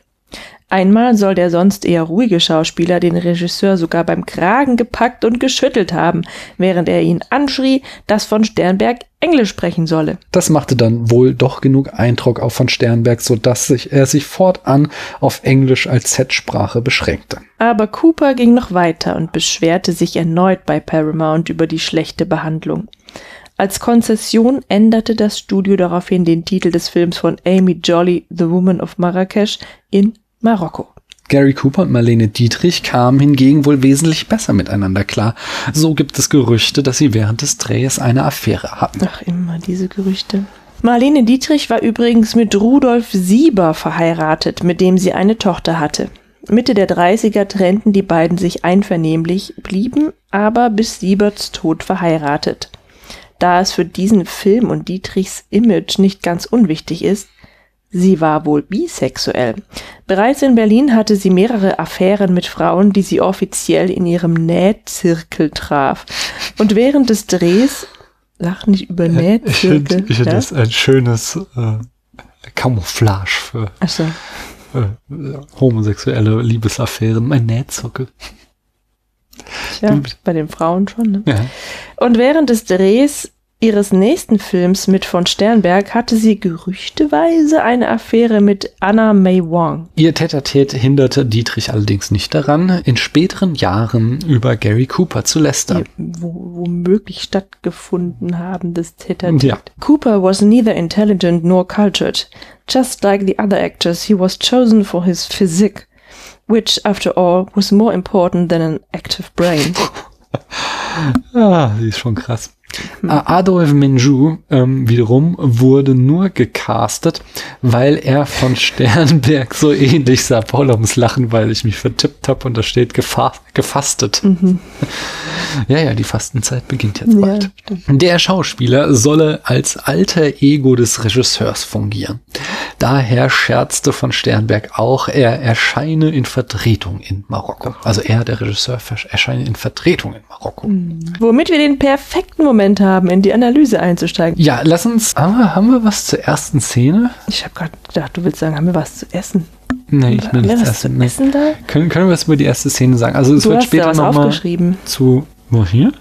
Einmal soll der sonst eher ruhige Schauspieler den Regisseur sogar beim Kragen gepackt und geschüttelt haben, während er ihn anschrie, dass von Sternberg Englisch sprechen solle.
Das machte dann wohl doch genug Eindruck auf von Sternberg, so dass sich, er sich fortan auf Englisch als Z-Sprache beschränkte.
Aber Cooper ging noch weiter und beschwerte sich erneut bei Paramount über die schlechte Behandlung. Als Konzession änderte das Studio daraufhin den Titel des Films von Amy Jolly, The Woman of Marrakesch, in Marokko.
Gary Cooper und Marlene Dietrich kamen hingegen wohl wesentlich besser miteinander klar. So gibt es Gerüchte, dass sie während des Drehs eine Affäre hatten.
Ach, immer diese Gerüchte. Marlene Dietrich war übrigens mit Rudolf Sieber verheiratet, mit dem sie eine Tochter hatte. Mitte der 30er trennten die beiden sich einvernehmlich, blieben aber bis Sieberts Tod verheiratet. Da es für diesen Film und Dietrichs Image nicht ganz unwichtig ist, Sie war wohl bisexuell. Bereits in Berlin hatte sie mehrere Affären mit Frauen, die sie offiziell in ihrem Nähzirkel traf. Und während des Drehs, lach nicht über Nähzirkel.
ich finde find
ja?
das ein schönes äh, Camouflage für
so.
äh, homosexuelle Liebesaffären. Mein Nähzirkel.
Ja, bei den Frauen schon. Ne?
Ja.
Und während des Drehs ihres nächsten Films mit von Sternberg hatte sie gerüchteweise eine Affäre mit Anna May Wong.
Ihr Tätertät hinderte Dietrich allerdings nicht daran, in späteren Jahren über Gary Cooper zu lästern.
die wo, womöglich stattgefunden haben, das Täter.
Ja.
Cooper was neither intelligent nor cultured. Just like the other actors, he was chosen for his physique, which, after all, was more important than an active brain.
Ah, sie ist schon krass. A- Adolf Menjou ähm, wiederum wurde nur gecastet, weil er von Sternberg so ähnlich sah. Paula muss lachen, weil ich mich vertippt habe und da steht gefa gefastet. Ja, ja, die Fastenzeit beginnt jetzt
Ja,
bald. Der Schauspieler solle als alter Ego des Regisseurs fungieren. Daher scherzte von Sternberg auch, er erscheine in Vertretung in Marokko. Also er, der Regisseur, erscheine in Vertretung in Marokko.
Womit wir den perfekten Moment haben, in die Analyse einzusteigen.
Ja, lass uns. Haben wir, haben wir was zur ersten Szene?
Ich habe gerade gedacht, du willst sagen, haben wir was zu essen?
Nee, ich
was zu
essen. Nee.
essen da?
Können, können wir was über die erste Szene sagen? Also es
Du
wird später nochmal
aufgeschrieben.
zu. Wo hier?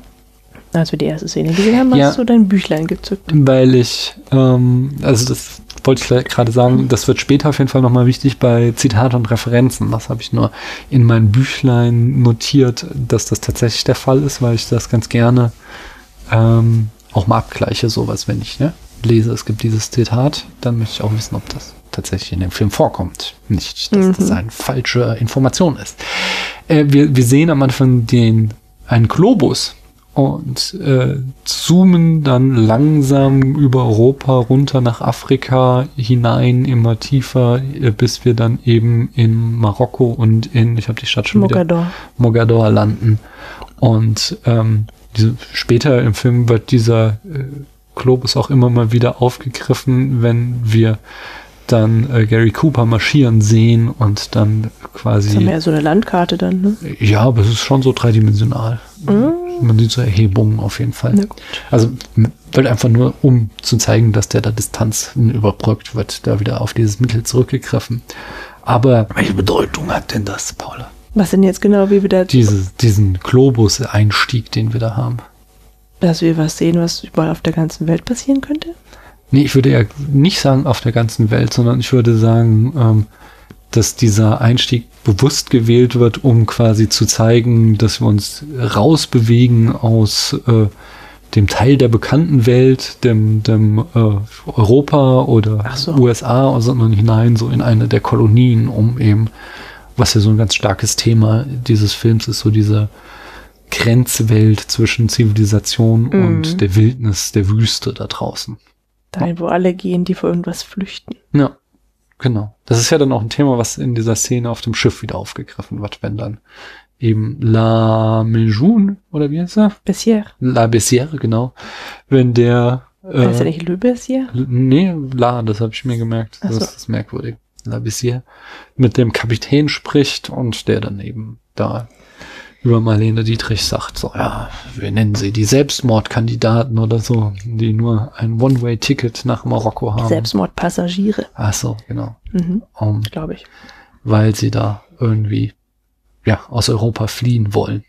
Als wir die erste Szene gesehen haben,
Ja.
hast du dein Büchlein gezückt.
Weil ich, ähm, also das wollte ich gerade sagen, das wird später auf jeden Fall nochmal wichtig bei Zitate und Referenzen. Das habe ich nur in mein Büchlein notiert, dass das tatsächlich der Fall ist, weil ich das ganz gerne ähm, auch mal abgleiche, sowas, wenn ich ne, lese, es gibt dieses Zitat, dann möchte ich auch wissen, ob das tatsächlich in dem Film vorkommt. Nicht, dass das eine falsche Information ist. Äh, wir, wir sehen am Anfang den, einen Globus und äh, zoomen dann langsam über Europa runter nach Afrika hinein, immer tiefer, äh, bis wir dann eben in Marokko und in, ich habe die Stadt schon wieder,
Mogador.
Mogador landen. Und ähm, diese, später im Film wird dieser äh, Globus auch immer mal wieder aufgegriffen, wenn wir dann äh, Gary Cooper marschieren sehen und dann
Das haben wir
quasi.
ja so eine Landkarte dann, ne?
Ja, aber es ist schon so dreidimensional. Man sieht so Erhebungen auf jeden Fall.
Na gut.
Also wird einfach nur, um zu zeigen, dass der da Distanzen überbrückt wird, da wieder auf dieses Mittel zurückgegriffen. Aber welche Bedeutung hat denn das, Paula?
Was denn jetzt genau, wie wir da,
Diese, diesen Globus-Einstieg, den wir da haben.
dass wir was sehen, was überall auf der ganzen Welt passieren könnte?
Nee, ich würde ja nicht sagen auf der ganzen Welt, sondern ich würde sagen, ähm, dass dieser Einstieg bewusst gewählt wird, um quasi zu zeigen, dass wir uns rausbewegen aus äh, dem Teil der bekannten Welt, dem, dem äh, Europa oder
so.
USA, sondern hinein so in eine der Kolonien, um eben, was ja so ein ganz starkes Thema dieses Films ist, so diese Grenzwelt zwischen Zivilisation
Mhm.
und der Wildnis, der Wüste da draußen.
Dahin, wo alle gehen, die vor irgendwas flüchten.
Ja, genau. Das ist ja dann auch ein Thema, was in dieser Szene auf dem Schiff wieder aufgegriffen wird, wenn dann eben La Méjoune, oder wie heißt er?
Bessier.
La Bessière, genau. Wenn der äh,
heißt er nicht Le Bessier?
L- Nee, La, das habe ich mir gemerkt. Das
so.
ist merkwürdig. La Bessière mit dem Kapitän spricht und der dann eben da über Marlene Dietrich sagt, so, ja, wir nennen sie die Selbstmordkandidaten oder so, die nur ein One-Way-Ticket nach Marokko haben.
Selbstmordpassagiere.
Ach so, genau.
Mhm,
Um,
glaube ich.
weil sie da irgendwie ja aus Europa fliehen wollen.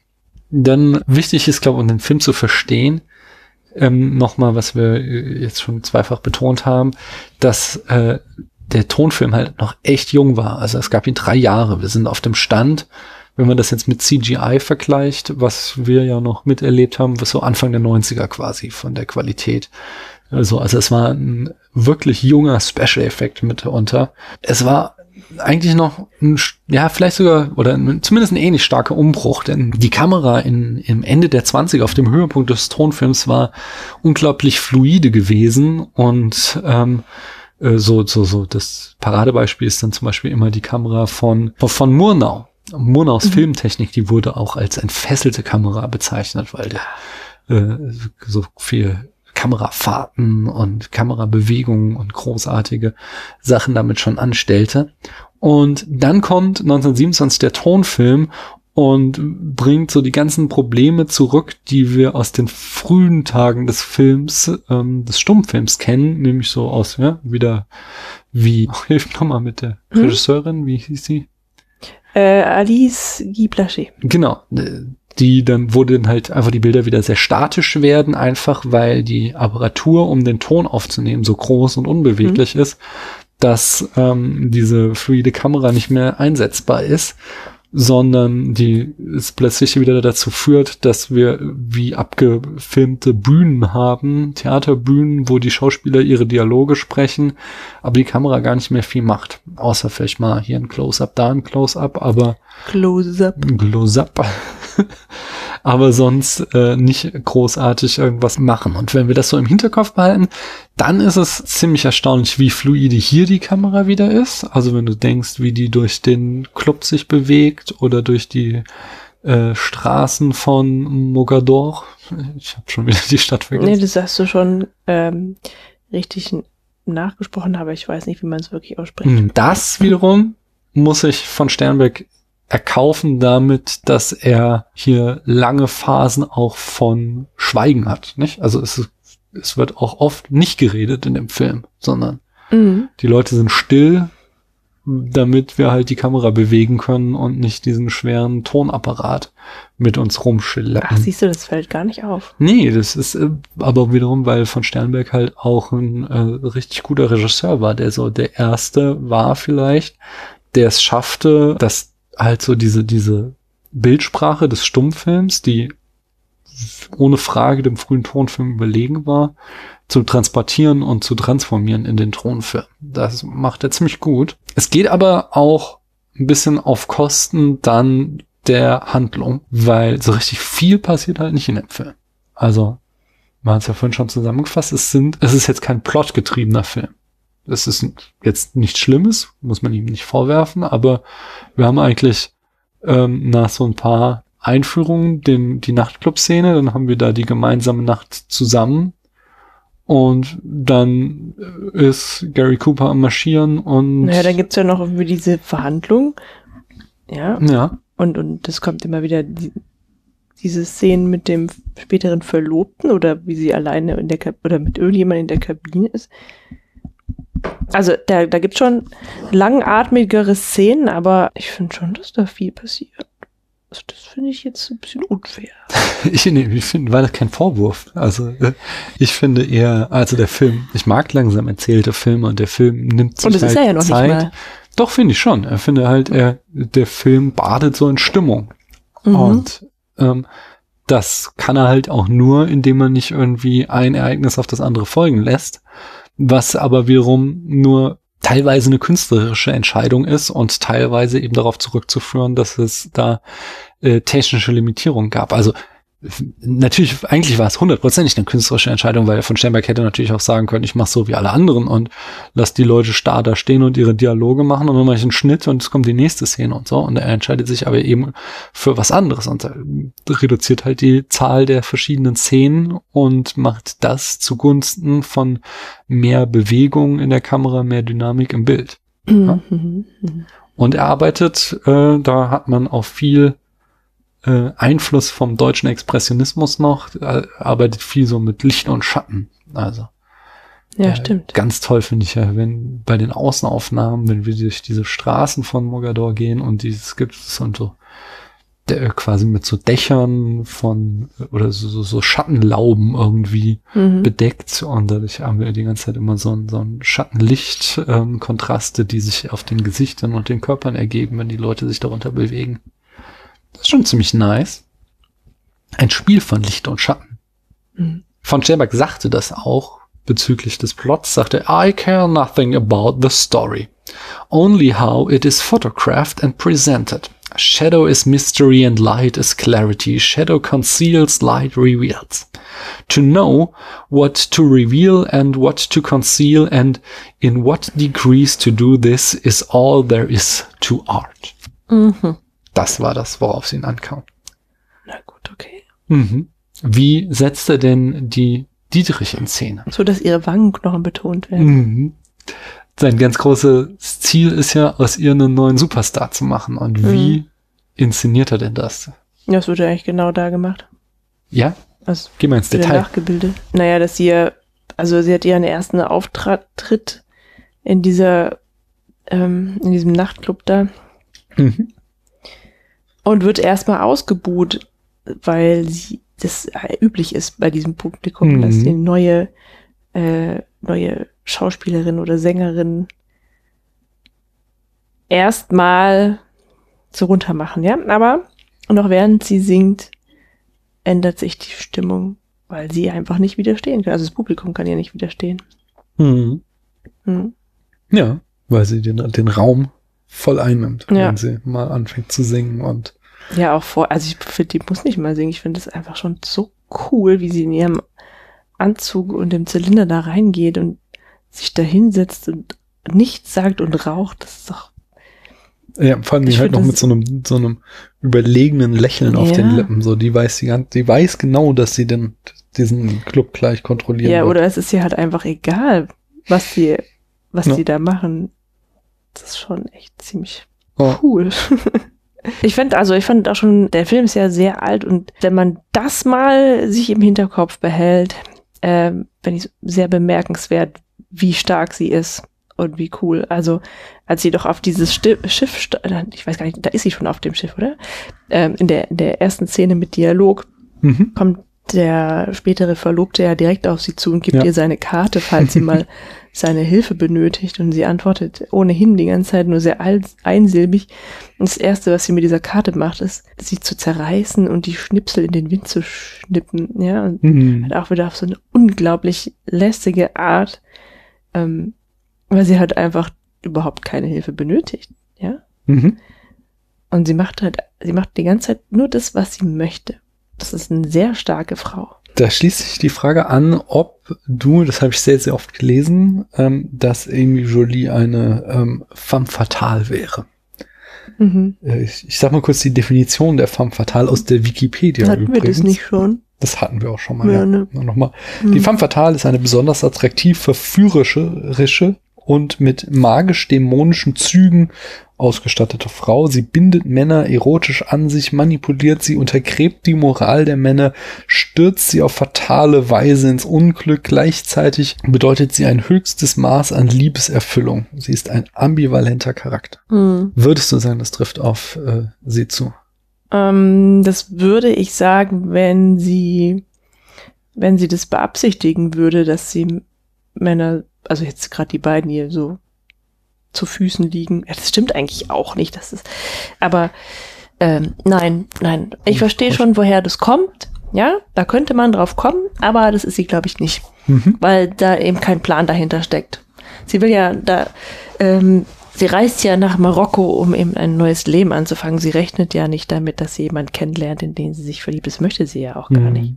Dann wichtig ist, glaube ich, um den Film zu verstehen, ähm, nochmal, was wir äh, jetzt schon zweifach betont haben, dass äh, der Tonfilm halt noch echt jung war. Also es gab ihn drei Jahre. Wir sind auf dem Stand, wenn man das jetzt mit CGI vergleicht, was wir ja noch miterlebt haben, was so Anfang der 90er quasi von der Qualität. Also, also es war ein wirklich junger Special Effekt mitunter. Es war eigentlich noch ein, ja, vielleicht sogar, oder zumindest ein ähnlich starker Umbruch, denn die Kamera in, im Ende der 20er auf dem Höhepunkt des Tonfilms war unglaublich fluide gewesen und ähm, äh, so, so, so, das Paradebeispiel ist dann zum Beispiel immer die Kamera von, von Murnau. Murnaus
Mhm.
Filmtechnik, die wurde auch als entfesselte Kamera bezeichnet, weil der äh, so viel Kamerafahrten und Kamerabewegungen und großartige Sachen damit schon anstellte. Und dann kommt 1927 der Tonfilm und bringt so die ganzen Probleme zurück, die wir aus den frühen Tagen des Films, ähm, des Stummfilms kennen, nämlich so aus, ja, wieder wie, hilf nochmal mit der
Hm?
Regisseurin, wie hieß sie?
Äh, Alice Guy Blaché.
Genau, äh, die dann, wo dann halt einfach die Bilder wieder sehr statisch werden, einfach weil die Apparatur, um den Ton aufzunehmen, so groß und unbeweglich ist, dass ähm, diese fluide Kamera nicht mehr einsetzbar ist, sondern die es plötzlich wieder dazu führt, dass wir wie abgefilmte Bühnen haben, Theaterbühnen, wo die Schauspieler ihre Dialoge sprechen, aber die Kamera gar nicht mehr viel macht. Außer vielleicht mal hier ein Close-up, da ein Close-up, aber
Close-up.
Close-up. aber sonst äh, nicht großartig irgendwas machen. Und wenn wir das so im Hinterkopf behalten, dann ist es ziemlich erstaunlich, wie fluide hier die Kamera wieder ist. Also wenn du denkst, wie die durch den Club sich bewegt oder durch die äh, Straßen von Mogador. Ich habe schon wieder die Stadt
Nee,
vergessen.
das hast du schon ähm, richtig nachgesprochen, aber ich weiß nicht, wie man es wirklich ausspricht.
Das wiederum muss ich von Sternberg erkaufen damit, dass er hier lange Phasen auch von Schweigen hat, nicht? Also es, es wird auch oft nicht geredet in dem Film, sondern
Mhm.
die Leute sind still, damit wir halt die Kamera bewegen können und nicht diesen schweren Tonapparat mit uns rumschleppen.
Ach, siehst du, das fällt gar nicht auf.
Nee, das ist äh, aber wiederum, weil von Sternberg halt auch ein äh, richtig guter Regisseur war, der so der erste war vielleicht, der es schaffte, dass halt so diese, diese Bildsprache des Stummfilms, die ohne Frage dem frühen Tonfilm überlegen war, zu transportieren und zu transformieren in den Tonfilm. Das macht er ziemlich gut. Es geht aber auch ein bisschen auf Kosten dann der Handlung, weil so richtig viel passiert halt nicht in dem Film. Also, man hat es ja vorhin schon zusammengefasst, es sind, es ist jetzt kein plotgetriebener Film. Es ist jetzt nichts Schlimmes, muss man ihm nicht vorwerfen, aber wir haben eigentlich ähm, nach so ein paar Einführungen den, die Nachtclub-Szene, dann haben wir da die gemeinsame Nacht zusammen und dann äh, ist Gary Cooper am Marschieren und
Naja, dann gibt's ja noch irgendwie diese Verhandlung. Ja,
ja,
und, und das kommt immer wieder, die, diese Szenen mit dem späteren Verlobten oder wie sie alleine in der Kab oder mit irgendjemandem in der Kabine ist. Also da, da gibt's schon langatmigere Szenen, aber ich finde schon, dass da viel passiert. Also das finde ich jetzt ein bisschen unfair.
Ich, nee, ich finde, war das kein Vorwurf. Also äh, ich finde eher, also der Film, ich mag langsam erzählte Filme und der Film nimmt sich
Und das
halt
ist er ja noch
Zeit.
nicht mal.
Doch, finde ich schon. Er finde halt, er, der Film badet so in Stimmung.
Mhm.
Und ähm, das kann er halt auch nur, indem man nicht irgendwie ein Ereignis auf das andere folgen lässt, was aber wiederum nur teilweise eine künstlerische Entscheidung ist und teilweise eben darauf zurückzuführen, dass es da äh, technische Limitierungen gab. Also natürlich, eigentlich war es hundertprozentig eine künstlerische Entscheidung, weil von Sternberg hätte natürlich auch sagen können, ich mache so wie alle anderen und lass die Leute starr da stehen und ihre Dialoge machen und dann mache ich einen Schnitt und es kommt die nächste Szene und so. Und er entscheidet sich aber eben für was anderes und reduziert halt die Zahl der verschiedenen Szenen und macht das zugunsten von mehr Bewegung in der Kamera, mehr Dynamik im Bild.
Mhm. Mhm.
Und er arbeitet, äh, da hat man auch viel äh, Einfluss vom deutschen Expressionismus noch, äh, arbeitet viel so mit Licht und Schatten. Also
Ja,
äh,
stimmt.
Ganz toll finde ich ja, wenn bei den Außenaufnahmen, wenn wir durch diese Straßen von Mogador gehen und dieses gibt es und so der, quasi mit so Dächern von oder so, so, so Schattenlauben irgendwie
Mhm.
bedeckt und dadurch haben wir die ganze Zeit immer so ein, so ein Schattenlicht-Kontraste, die sich auf den Gesichtern und den Körpern ergeben, wenn die Leute sich darunter bewegen. Das ist schon ziemlich nice. Ein Spiel von Licht und Schatten.
Mhm.
Von Scherberg sagte das auch bezüglich des Plots, sagte, I care nothing about the story. Only how it is photographed and presented. Shadow is mystery and light is clarity. Shadow conceals, light reveals. To know what to reveal and what to conceal and in what degrees to do this is all there is to art.
Mhm.
Das war das, worauf es ihn ankam.
Na gut, okay.
Mhm. Wie setzte denn die Dietrich in Szene?
So, dass ihre Wangenknochen betont werden.
Mhm. Sein ganz großes Ziel ist ja, aus ihr einen neuen Superstar zu machen. Und wie inszeniert er denn das?
Das wurde eigentlich genau da gemacht.
Ja,
Also
geh mal ins Detail.
nachgebildet. Naja, dass sie ja, also sie hat ihren ersten Auftritt in dieser, ähm, in diesem Nachtclub da
Mhm.
Und wird erstmal ausgebuht, weil sie das äh, üblich ist bei diesem Publikum,
Mhm.
dass sie neue, äh, neue Schauspielerin oder Sängerin erstmal so runter machen, ja. Aber noch während sie singt, ändert sich die Stimmung, weil sie einfach nicht widerstehen kann. Also das Publikum kann ihr nicht widerstehen.
Mhm.
Hm.
Ja, weil sie den, den Raum voll einnimmt,
Ja.
wenn sie mal anfängt zu singen und
Ja, auch vor, also ich finde, die muss nicht mal singen. Ich finde es einfach schon so cool, wie sie in ihrem Anzug und dem Zylinder da reingeht und sich da hinsetzt und nichts sagt und raucht. Das ist doch,
ja, vor allem
Ich
halt noch mit so einem, so einem überlegenen Lächeln auf
Ja.
den Lippen. So, die weiß die ganze, die weiß genau, dass sie den, diesen Club gleich kontrollieren
ja,
wird.
oder es ist ihr halt einfach egal, was sie, was
Ja.
sie da machen. Das ist schon echt ziemlich
Oh.
cool. Ich finde, also ich fand auch schon, der Film ist ja sehr alt und wenn man das mal sich im Hinterkopf behält, ähm, finde ich sehr bemerkenswert, wie stark sie ist und wie cool. Also als sie doch auf dieses Sti Schiff, äh, ich weiß gar nicht, da ist sie schon auf dem Schiff, oder? Ähm, in, der, in der ersten Szene mit Dialog
Mhm.
kommt der spätere Verlobte ja direkt auf sie zu und gibt
Ja.
ihr seine Karte, falls sie mal seine Hilfe benötigt. Und sie antwortet ohnehin die ganze Zeit nur sehr einsilbig. Und das Erste, was sie mit dieser Karte macht, ist, sie zu zerreißen und die Schnipsel in den Wind zu schnippen. Ja, und
Mhm.
halt auch wieder auf so eine unglaublich lästige Art, ähm, weil sie halt einfach überhaupt keine Hilfe benötigt. Ja,
Mhm.
und sie macht halt, sie macht die ganze Zeit nur das, was sie möchte. Das ist eine sehr starke Frau.
Da schließt sich die Frage an, ob du, das habe ich sehr, sehr oft gelesen, ähm, dass Amy Jolie eine ähm, femme fatale wäre.
Mhm.
Äh, Ich, ich sag mal kurz die Definition der femme fatale aus der Wikipedia
Hatten wir
übrigens.
das nicht schon?
Das hatten wir auch schon mal.
Ja,
Ja,
ne.
Nochmal.
Mhm.
Die femme fatale ist eine besonders attraktiv verführerische rische und mit magisch-dämonischen Zügen ausgestattete Frau. Sie bindet Männer erotisch an sich, manipuliert sie, untergräbt die Moral der Männer, stürzt sie auf fatale Weise ins Unglück. Gleichzeitig bedeutet sie ein höchstes Maß an Liebeserfüllung. Sie ist ein ambivalenter Charakter.
Mhm.
Würdest du sagen, das trifft auf äh, sie zu?
Ähm, das würde ich sagen, wenn sie, wenn sie das beabsichtigen würde, dass sie Männer, also jetzt gerade die beiden hier so zu Füßen liegen. Ja, das stimmt eigentlich auch nicht. Das ist, aber ähm, nein, nein. Ich verstehe schon, woher das kommt. Ja, da könnte man drauf kommen, aber das ist sie, glaube ich, nicht.
Mhm.
weil da eben kein Plan dahinter steckt. Sie will ja da, ähm, sie reist ja nach Marokko, um eben ein neues Leben anzufangen. Sie rechnet ja nicht damit, dass sie jemanden kennenlernt, in den sie sich verliebt. Das möchte sie ja auch gar
Mhm.
nicht.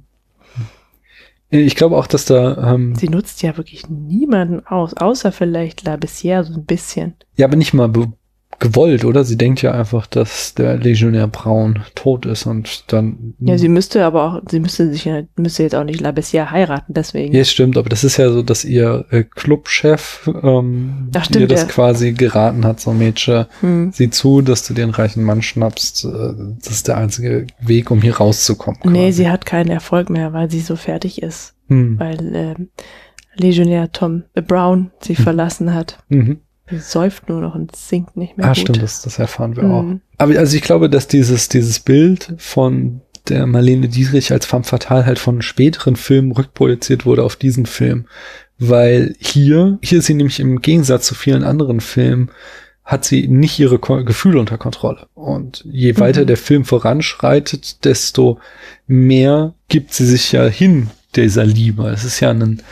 Ich glaube auch, dass da ähm,
Sie nutzt ja wirklich niemanden aus, außer vielleicht La Bessière so ein bisschen.
Ja, aber nicht mal be gewollt, oder? Sie denkt ja einfach, dass der Legionär Braun tot ist und dann.
Ja, sie müsste aber auch, sie müsste sich müsste jetzt auch nicht Labessia heiraten, deswegen.
Ja, stimmt, aber das ist ja so, dass ihr äh, Clubchef ähm,
Ach, stimmt,
ihr das
ja.
quasi geraten hat, so Mädchen,
Hm.
sieh zu, dass du dir einen reichen Mann schnappst. Äh, das ist der einzige Weg, um hier rauszukommen.
Nee,
quasi.
sie hat keinen Erfolg mehr, weil sie so fertig ist,
Hm.
weil ähm, Legionär Tom äh, Brown sie verlassen hat.
Mhm.
Säuft nur noch und singt nicht mehr
Ah,
gut.
stimmt, das, das erfahren wir
Mhm.
auch. Aber also ich glaube, dass dieses, dieses Bild von der Marlene Dietrich als femme fatale halt von späteren Filmen rückprojiziert wurde auf diesen Film. Weil hier, hier ist sie nämlich im Gegensatz zu vielen anderen Filmen, hat sie nicht ihre Ko Gefühle unter Kontrolle. Und je weiter
Mhm.
der Film voranschreitet, desto mehr gibt sie sich ja hin dieser Liebe. Es ist ja ein,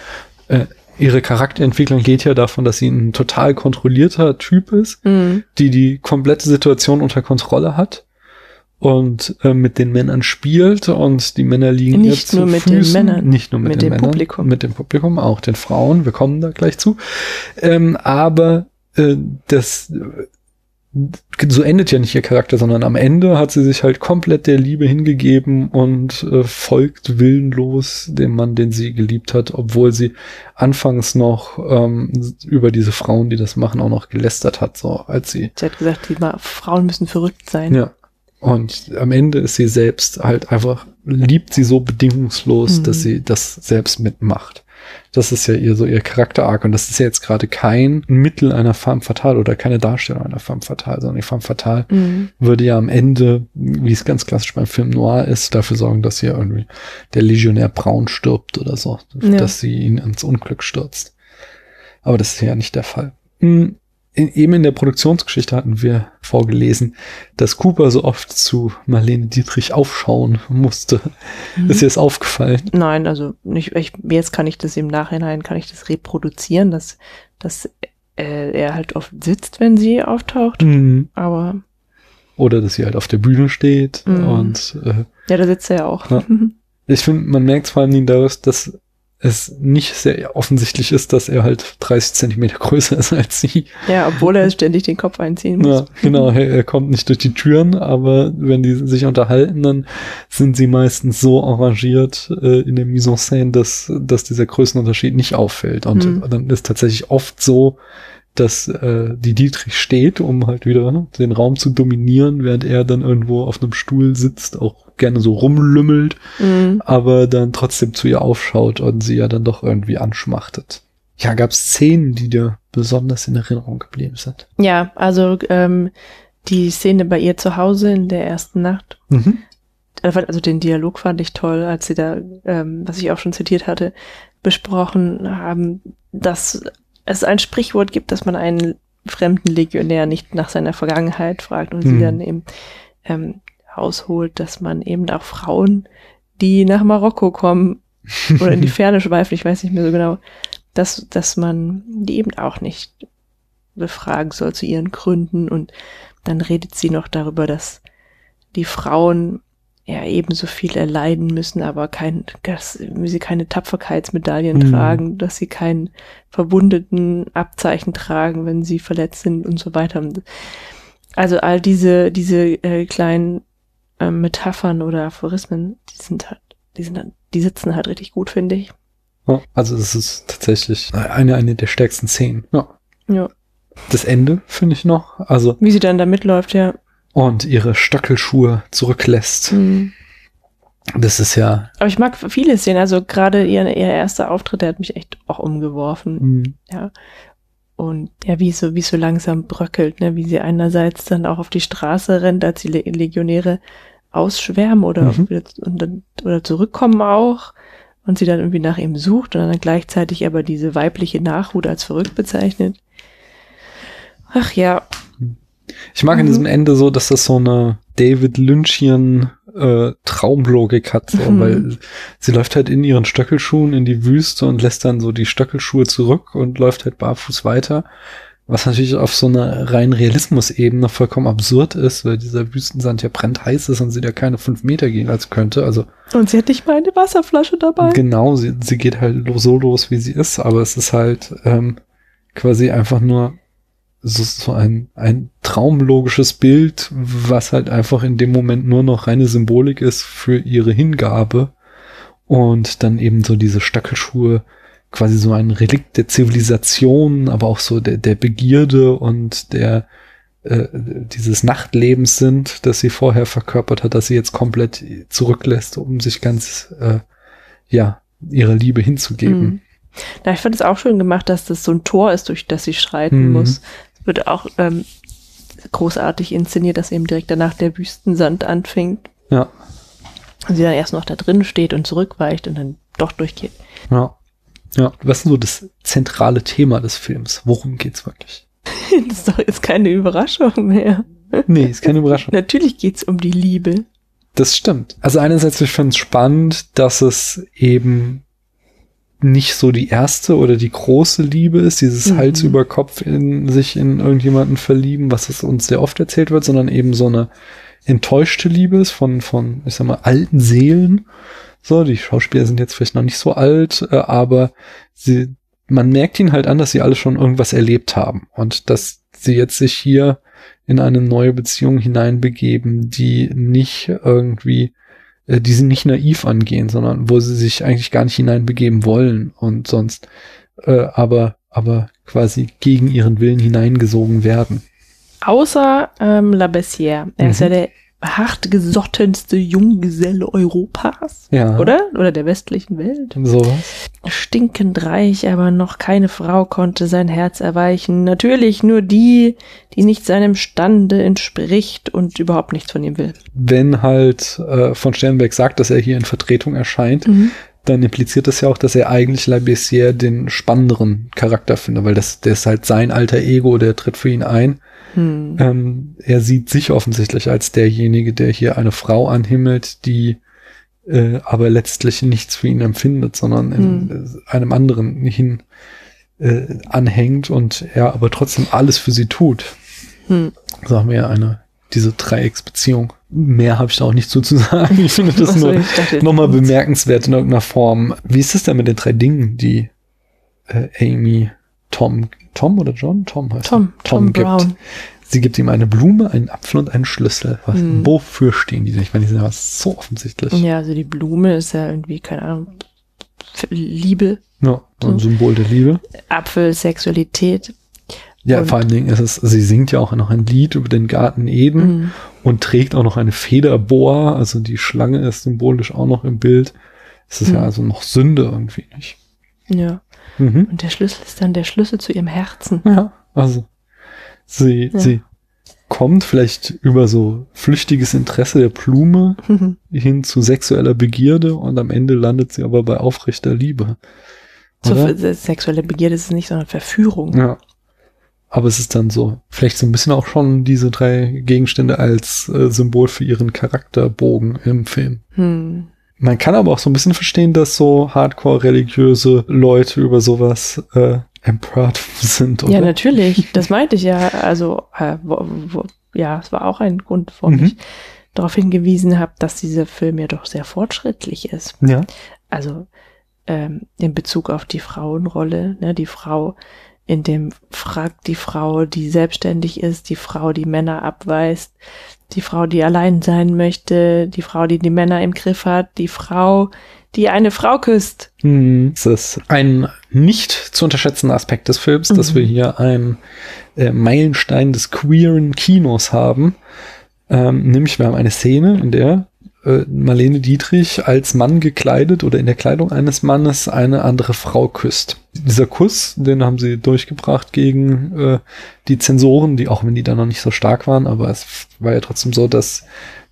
äh, ihre Charakterentwicklung geht ja davon, dass sie ein total kontrollierter Typ ist,
Mhm.
die die komplette Situation unter Kontrolle hat und äh, mit den Männern spielt und die Männer liegen
Nicht
zu
nur mit den
Füßen,
Männern,
nicht nur mit,
mit
den
dem
Männern,
Publikum.
mit dem Publikum, auch den Frauen. Wir kommen da gleich zu. Ähm, aber äh, das so endet ja nicht ihr Charakter, sondern am Ende hat sie sich halt komplett der Liebe hingegeben und äh, folgt willenlos dem Mann, den sie geliebt hat, obwohl sie anfangs noch ähm, über diese Frauen, die das machen, auch noch gelästert hat, so als sie
Sie hat gesagt, die Frauen müssen verrückt sein.
ja. Und am Ende ist sie selbst halt einfach, liebt sie so bedingungslos,
Mhm.
dass sie das selbst mitmacht. Das ist ja ihr so ihr Charakter-Arc. Und das ist ja jetzt gerade kein Mittel einer femme fatale oder keine Darstellung einer femme fatale, sondern die femme fatale
Mhm.
würde ja am Ende, wie es ganz klassisch beim Film Noir ist, dafür sorgen, dass hier irgendwie der Legionär Braun stirbt oder so,
Ja.
dass sie ihn ins Unglück stürzt. Aber das ist ja nicht der Fall. Mm, In, eben in der Produktionsgeschichte hatten wir vorgelesen, dass Cooper so oft zu Marlene Dietrich aufschauen musste.
Mhm.
Ist dir das aufgefallen?
Nein, also nicht, ich, jetzt kann ich das im Nachhinein, kann ich das reproduzieren, dass, dass äh, er halt oft sitzt, wenn sie auftaucht.
Mhm.
Aber
Oder dass sie halt auf der Bühne steht
Mhm.
und äh,
ja, da sitzt er ja auch.
Ja. ich finde, man merkt vor allem daraus, dass es nicht sehr offensichtlich ist, dass er halt 30 Zentimeter größer ist als sie.
ja, obwohl er ständig den Kopf einziehen muss.
Ja, genau, er, er kommt nicht durch die Türen, aber wenn die sich unterhalten, dann sind sie meistens so arrangiert äh, in der Mise en scène, dass, dass dieser Größenunterschied nicht auffällt. Und
Mhm.
dann ist tatsächlich oft so, dass äh, die Dietrich steht, um halt wieder ne, den Raum zu dominieren, während er dann irgendwo auf einem Stuhl sitzt, auch gerne so rumlümmelt,
Mhm.
aber dann trotzdem zu ihr aufschaut und sie ja dann doch irgendwie anschmachtet. Ja, gab es Szenen, die dir besonders in Erinnerung geblieben sind?
Ja, also ähm, die Szene bei ihr zu Hause in der ersten Nacht,
Mhm.
also den Dialog fand ich toll, als sie da, ähm, was ich auch schon zitiert hatte, besprochen haben, dass es ein Sprichwort gibt, dass man einen fremden Legionär nicht nach seiner Vergangenheit fragt und sie
Mhm.
dann eben ähm, ausholt, dass man eben auch Frauen, die nach Marokko kommen oder in die Ferne schweifen, ich weiß nicht mehr so genau, dass, dass man die eben auch nicht befragen soll zu ihren Gründen und dann redet sie noch darüber, dass die Frauen ja ebenso viel erleiden müssen, aber kein, dass sie keine Tapferkeitsmedaillen
Mhm.
tragen, dass sie kein verwundeten Abzeichen tragen, wenn sie verletzt sind und so weiter. Also all diese, diese äh, kleinen äh, Metaphern oder Aphorismen, die sind halt, die sind halt, die sitzen halt richtig gut, finde ich.
Ja, also es ist tatsächlich eine, eine der stärksten Szenen. Ja.
Ja.
Das Ende finde ich noch. Also
Wie sie dann da mitläuft, ja.
Und ihre Stöckelschuhe zurücklässt.
Mhm.
Das ist ja.
Aber ich mag viele Szenen, also gerade ihr, ihr erster Auftritt, der hat mich echt auch umgeworfen.
mm,
Ja. Und ja, wie es so, wie so langsam bröckelt, ne, wie sie einerseits dann auch auf die Straße rennt, als die Le Legionäre ausschwärmen oder,
Mhm.
und dann, oder zurückkommen auch und sie dann irgendwie nach ihm sucht und dann gleichzeitig aber diese weibliche Nachhut als verrückt bezeichnet. Ach ja,
Ich mag in
Mhm.
diesem Ende so, dass das so eine David Lynchian äh, Traumlogik hat, so,
Mhm.
weil sie läuft halt in ihren Stöckelschuhen in die Wüste und lässt dann so die Stöckelschuhe zurück und läuft halt barfuß weiter. Was natürlich auf so einer rein Realismus-Ebene vollkommen absurd ist, weil dieser Wüstensand ja brennt heiß ist und sie da keine fünf Meter gehen als könnte. Also
und sie hat nicht mal eine Wasserflasche dabei.
Genau, sie, sie geht halt so los, wie sie ist, aber es ist halt ähm, quasi einfach nur so, so ein, ein traumlogisches Bild, was halt einfach in dem Moment nur noch reine Symbolik ist für ihre Hingabe. Und dann eben so diese Stackelschuhe, quasi so ein Relikt der Zivilisation, aber auch so der, der Begierde und der äh, dieses Nachtlebens sind, das sie vorher verkörpert hat, dass sie jetzt komplett zurücklässt, um sich ganz äh, ja ihrer Liebe hinzugeben. Mhm.
Na, ich fand es auch schön gemacht, dass das so ein Tor ist, durch das sie schreiten mhm. muss. Wird auch ähm, großartig inszeniert, dass eben direkt danach der Wüstensand anfängt.
Ja.
Und sie dann erst noch da drin steht und zurückweicht und dann doch durchgeht.
Ja. Ja. Was ist so das zentrale Thema des Films? Worum geht's wirklich?
das ist doch jetzt keine Überraschung mehr.
Nee, ist keine Überraschung.
Natürlich geht's um die Liebe.
Das stimmt. Also einerseits, ich finde es spannend, dass es eben nicht so die erste oder die große Liebe ist, dieses mhm. Hals über Kopf in sich in irgendjemanden verlieben, was es uns sehr oft erzählt wird, sondern eben so eine enttäuschte Liebe ist von, von, ich sag mal, alten Seelen. So, die Schauspieler sind jetzt vielleicht noch nicht so alt, äh, aber sie, man merkt ihnen halt an, dass sie alle schon irgendwas erlebt haben und dass sie jetzt sich hier in eine neue Beziehung hineinbegeben, die nicht irgendwie äh, die sie nicht naiv angehen, sondern wo sie sich eigentlich gar nicht hineinbegeben wollen und sonst äh, aber, aber quasi gegen ihren Willen hineingesogen werden.
Außer ähm, La Bessière. Er mhm. ist ja der hartgesottenste Junggeselle Europas.
Ja.
Oder? Oder der westlichen Welt.
Sowas.
Stinkend reich, aber noch keine Frau konnte sein Herz erweichen. Natürlich nur die, die nicht seinem Stande entspricht und überhaupt nichts von ihm will.
Wenn halt äh, von Sternberg sagt, dass er hier in Vertretung erscheint, mhm. dann impliziert das ja auch, dass er eigentlich La Bessière den spannenderen Charakter findet, weil das, der ist halt sein alter Ego, der tritt für ihn ein hm. Ähm, er sieht sich offensichtlich als derjenige, der hier eine Frau anhimmelt, die äh, aber letztlich nichts für ihn empfindet, sondern in hm. einem anderen hin äh, anhängt und er aber trotzdem alles für sie tut. Hm. Sagen wir eine diese Dreiecksbeziehung. Mehr habe ich da auch nicht so zu sagen. Ich finde das nur nochmal bemerkenswert in irgendeiner Form. Wie ist es denn mit den drei Dingen, die äh, Amy Tom, Tom oder John? Tom heißt
Tom, er. Tom, Tom gibt. Brown.
Sie gibt ihm eine Blume, einen Apfel und einen Schlüssel. Was, hm. Wofür stehen die? Ich meine, die sind ja so offensichtlich.
Ja, also die Blume ist ja irgendwie, keine Ahnung, Liebe.
Ja, ein so. Symbol der Liebe.
Apfel, Sexualität.
Ja, und vor allen Dingen ist es, sie singt ja auch noch ein Lied über den Garten Eden mhm. und trägt auch noch eine Federboa, also die Schlange ist symbolisch auch noch im Bild. Es ist mhm. ja also noch Sünde irgendwie nicht.
Ja. Mhm. Und der Schlüssel ist dann der Schlüssel zu ihrem Herzen.
Ja, also sie, ja. sie kommt vielleicht über so flüchtiges Interesse der Blume mhm. hin zu sexueller Begierde und am Ende landet sie aber bei aufrechter Liebe.
So, sexuelle Begierde ist es nicht, sondern Verführung.
Ja. Aber es ist dann so, vielleicht so ein bisschen auch schon diese drei Gegenstände als äh, Symbol für ihren Charakterbogen im Film. Hm. Man kann aber auch so ein bisschen verstehen, dass so hardcore-religiöse Leute über sowas äh, empört sind,
oder? Ja, natürlich. Das meinte ich ja. Also, äh, wo, wo, ja, es war auch ein Grund, warum mhm. ich darauf hingewiesen habe, dass dieser Film ja doch sehr fortschrittlich ist.
Ja.
Also ähm, in Bezug auf die Frauenrolle, ne, die Frau in dem fragt die Frau, die selbstständig ist, die Frau, die Männer abweist, die Frau, die allein sein möchte, die Frau, die die Männer im Griff hat, die Frau, die eine Frau küsst.
Hm, das ist ein nicht zu unterschätzender Aspekt des Films, mhm. dass wir hier einen äh, Meilenstein des queeren Kinos haben. Ähm, nämlich wir haben eine Szene, in der äh, Marlene Dietrich als Mann gekleidet oder in der Kleidung eines Mannes eine andere Frau küsst. Dieser Kuss, den haben sie durchgebracht gegen äh, die Zensoren, die auch wenn die da noch nicht so stark waren, aber es war ja trotzdem so, dass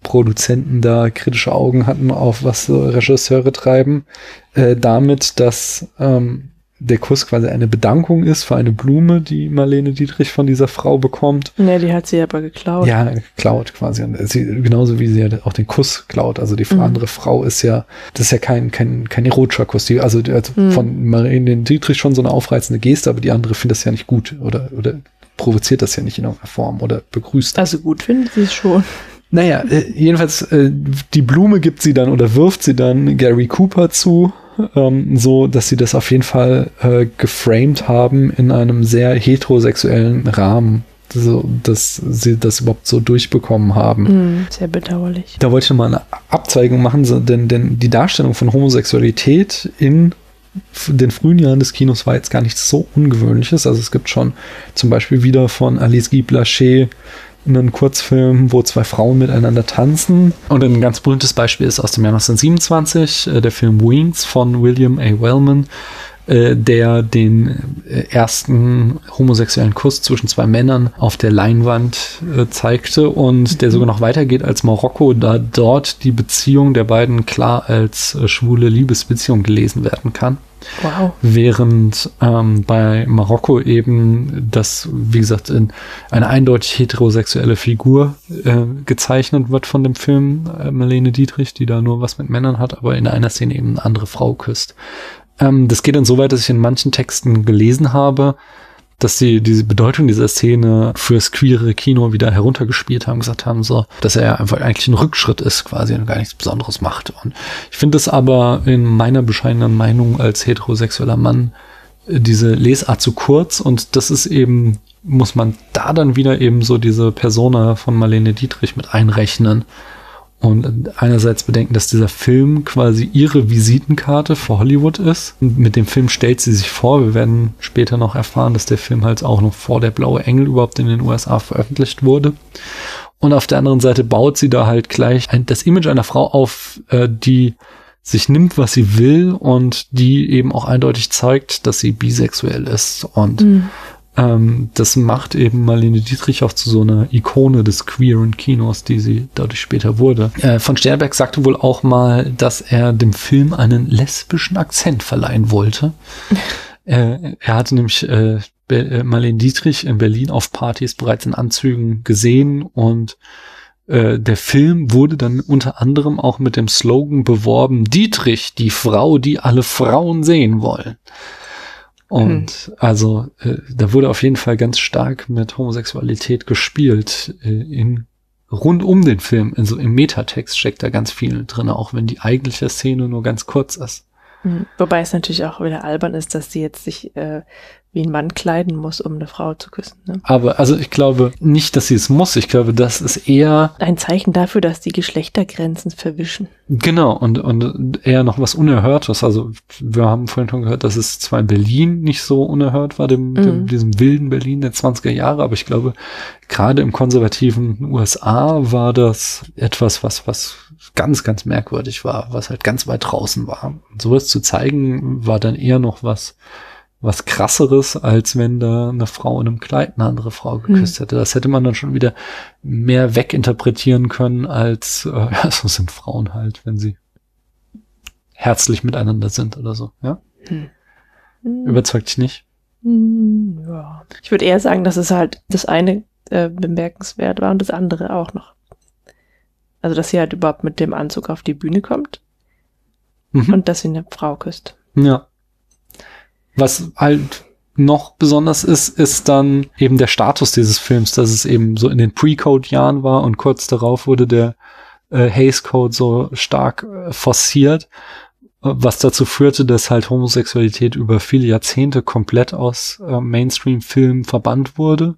Produzenten da kritische Augen hatten auf was so Regisseure treiben, äh, damit, dass ähm, der Kuss quasi eine Bedankung ist für eine Blume, die Marlene Dietrich von dieser Frau bekommt.
Ja, die hat sie aber geklaut.
Ja, geklaut quasi. Und sie, genauso wie sie ja auch den Kuss klaut. Also die mhm. andere Frau ist ja, das ist ja kein, kein, kein erotischer Kuss. Die, also, also mhm. von Marlene Dietrich schon so eine aufreizende Geste, aber die andere findet das ja nicht gut oder, oder provoziert das ja nicht in irgendeiner Form oder begrüßt.
Also gut findet sie es schon.
Naja, äh, jedenfalls, äh, die Blume gibt sie dann oder wirft sie dann Gary Cooper zu, ähm, so dass sie das auf jeden Fall äh, geframed haben in einem sehr heterosexuellen Rahmen so, dass sie das überhaupt so durchbekommen haben.
Mhm, sehr bedauerlich.
Da wollte ich nochmal eine Abzweigung machen, so, denn, denn die Darstellung von Homosexualität in den frühen Jahren des Kinos war jetzt gar nichts so Ungewöhnliches. Also es gibt schon zum Beispiel wieder von Alice Guy Blaché einen Kurzfilm, wo zwei Frauen miteinander tanzen. Und ein ganz berühmtes Beispiel ist aus dem Jahr 1927 äh, der Film Wings von William A. Wellman, äh, der den äh, ersten homosexuellen Kuss zwischen zwei Männern auf der Leinwand zeigte und der sogar noch weitergeht als Marokko, da dort die Beziehung der beiden klar als schwule Liebesbeziehung gelesen werden kann.
Wow.
Während ähm, bei Marokko eben das, wie gesagt, in eine eindeutig heterosexuelle Figur äh, gezeichnet wird von dem Film äh, Marlene Dietrich, die da nur was mit Männern hat, aber in einer Szene eben eine andere Frau küsst. Ähm, das geht dann so weit, dass ich in manchen Texten gelesen habe, dass sie diese Bedeutung dieser Szene fürs queere Kino wieder heruntergespielt haben, gesagt haben, so, dass er einfach eigentlich ein Rückschritt ist quasi und gar nichts Besonderes macht. Und ich finde es aber in meiner bescheidenen Meinung als heterosexueller Mann äh, diese Lesart zu kurz und das ist eben, muss man da dann wieder eben so diese Persona von Marlene Dietrich mit einrechnen und einerseits bedenken, dass dieser Film quasi ihre Visitenkarte für Hollywood ist. Und mit dem Film stellt sie sich vor, wir werden später noch erfahren, dass der Film halt auch noch vor der Blaue Engel überhaupt in den USA veröffentlicht wurde. Und auf der anderen Seite baut sie da halt gleich ein, das Image einer Frau auf, äh, die sich nimmt, was sie will und die eben auch eindeutig zeigt, dass sie bisexuell ist. Und mhm. Ähm, das macht eben Marlene Dietrich auch zu so einer Ikone des queeren Kinos, die sie dadurch später wurde. Äh, von Sternberg sagte wohl auch mal, dass er dem Film einen lesbischen Akzent verleihen wollte. äh, er hatte nämlich äh, äh, Marlene Dietrich in Berlin auf Partys bereits in Anzügen gesehen und äh, der Film wurde dann unter anderem auch mit dem Slogan beworben, Dietrich, die Frau, die alle Frauen sehen wollen. Und hm. also äh, da wurde auf jeden Fall ganz stark mit Homosexualität gespielt äh, in rund um den Film. Also im Metatext steckt da ganz viel drin, auch wenn die eigentliche Szene nur ganz kurz ist.
Hm. Wobei es natürlich auch wieder albern ist, dass sie jetzt sich äh, wie ein Mann kleiden muss, um eine Frau zu küssen. Ne?
Aber also ich glaube nicht, dass sie es muss. Ich glaube, das ist eher
ein Zeichen dafür, dass die Geschlechtergrenzen verwischen.
Genau und und eher noch was Unerhörtes. Also wir haben vorhin schon gehört, dass es zwar in Berlin nicht so unerhört war, dem, mhm. dem diesem wilden Berlin der 20er Jahre, aber ich glaube gerade im konservativen USA war das etwas, was was ganz ganz merkwürdig war, was halt ganz weit draußen war. Und sowas zu zeigen war dann eher noch was was krasseres, als wenn da eine Frau in einem Kleid eine andere Frau geküsst hm. hätte. Das hätte man dann schon wieder mehr weginterpretieren können, als äh, ja, so sind Frauen halt, wenn sie herzlich miteinander sind oder so. Ja? Hm. Überzeugt dich nicht?
Hm, ja. Ich würde eher sagen, dass es halt das eine äh, bemerkenswert war und das andere auch noch. Also, dass sie halt überhaupt mit dem Anzug auf die Bühne kommt mhm. und dass sie eine Frau küsst.
Ja. Was halt noch besonders ist, ist dann eben der Status dieses Films, dass es eben so in den Pre-Code-Jahren war und kurz darauf wurde der äh, Hays Code so stark äh, forciert, was dazu führte, dass halt Homosexualität über viele Jahrzehnte komplett aus äh, Mainstream-Filmen verbannt wurde.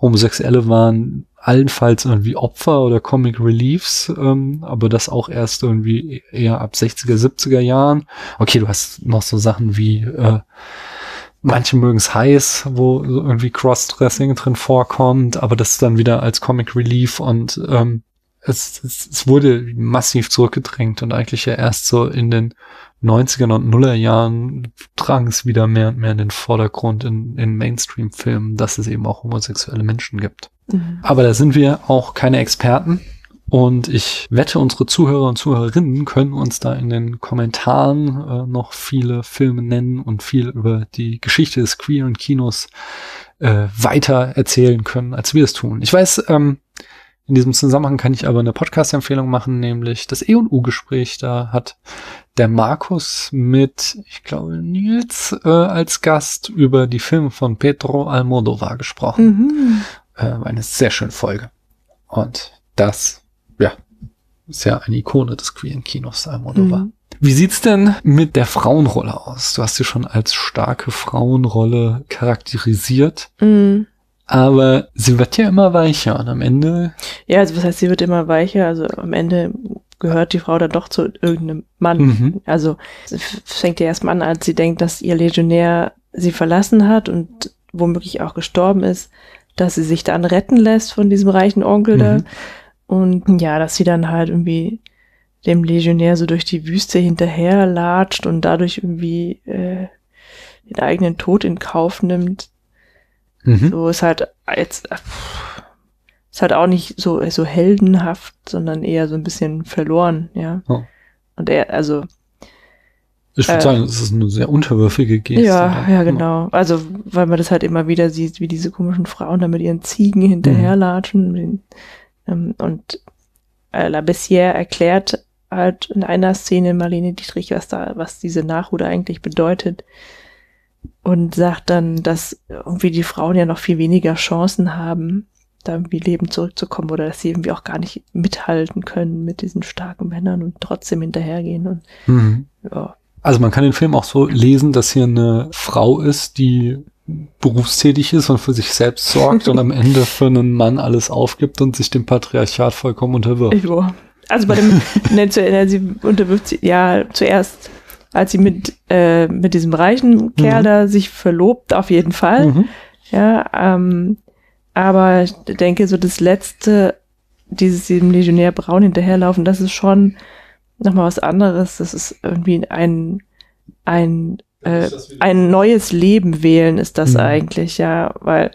Homosexuelle waren allenfalls irgendwie Opfer oder Comic Reliefs, ähm, aber das auch erst irgendwie eher ab 60er, 70er Jahren. Okay, du hast noch so Sachen wie äh, manche mögen es heiß, wo so irgendwie Crossdressing drin vorkommt, aber das dann wieder als Comic Relief und ähm, es, es, es wurde massiv zurückgedrängt und eigentlich ja erst so in den 90er und Nuller Jahren drang es wieder mehr und mehr in den Vordergrund in, in Mainstream-Filmen, dass es eben auch homosexuelle Menschen gibt. Mhm. Aber da sind wir auch keine Experten. Und ich wette, unsere Zuhörer und Zuhörerinnen können uns da in den Kommentaren äh, noch viele Filme nennen und viel über die Geschichte des queeren Kinos äh, weiter erzählen können, als wir es tun. Ich weiß, ähm, in diesem Zusammenhang kann ich aber eine Podcast-Empfehlung machen, nämlich das E und U-Gespräch. Da hat der Markus mit, ich glaube, Nils äh, als Gast über die Filme von Pedro Almodovar gesprochen. Mhm äh, eine sehr schöne Folge. Und das, ja, ist ja eine Ikone des queeren Kinos, Almodovar. Mhm. Wie sieht's denn mit der Frauenrolle aus? Du hast sie schon als starke Frauenrolle charakterisiert.
Mhm.
Aber sie wird ja immer weicher und am Ende.
Ja, also was heißt, sie wird immer weicher? Also am Ende gehört die Frau dann doch zu irgendeinem Mann.
Mhm.
Also fängt ja erstmal an, als sie denkt, dass ihr Legionär sie verlassen hat und womöglich auch gestorben ist, dass sie sich dann retten lässt von diesem reichen Onkel da.
Mhm.
Und ja, dass sie dann halt irgendwie dem Legionär so durch die Wüste hinterher latscht und dadurch irgendwie äh, den eigenen Tod in Kauf nimmt.
Mhm.
So ist halt jetzt äh, ist halt auch nicht so so heldenhaft, sondern eher so ein bisschen verloren, ja.
Oh.
Und er, also
Ich würde
Äh,
sagen, es ist eine sehr unterwürfige Geste.
ja, ja, genau. Also weil man das halt immer wieder sieht, wie diese komischen Frauen da mit ihren Ziegen hinterherlatschen. den- ähm, Und äh, La Bessière erklärt halt in einer Szene Marlene Dietrich, was da, was diese Nachruder eigentlich bedeutet. Und sagt dann, dass irgendwie die Frauen ja noch viel weniger Chancen haben, da irgendwie Leben zurückzukommen oder dass sie irgendwie auch gar nicht mithalten können mit diesen starken Männern und trotzdem hinterhergehen und
Mhm.
ja.
Also man kann den Film auch so lesen, dass hier eine Frau ist, die berufstätig ist und für sich selbst sorgt und am Ende für einen Mann alles aufgibt und sich dem Patriarchat vollkommen unterwirft.
Ja. Also bei dem, ne, zu, ne, sie unterwirft sie, ja, zuerst, als sie mit, äh, mit diesem reichen Kerl
Mhm.
da sich verlobt, auf jeden Fall.
Mhm.
Ja, ähm, aber ich denke, so das letzte, dieses dem Legionär Braun hinterherlaufen, das ist schon nochmal was anderes. Das ist irgendwie ein, ein, äh, ein neues Leben wählen ist das
Mhm.
eigentlich, ja, weil,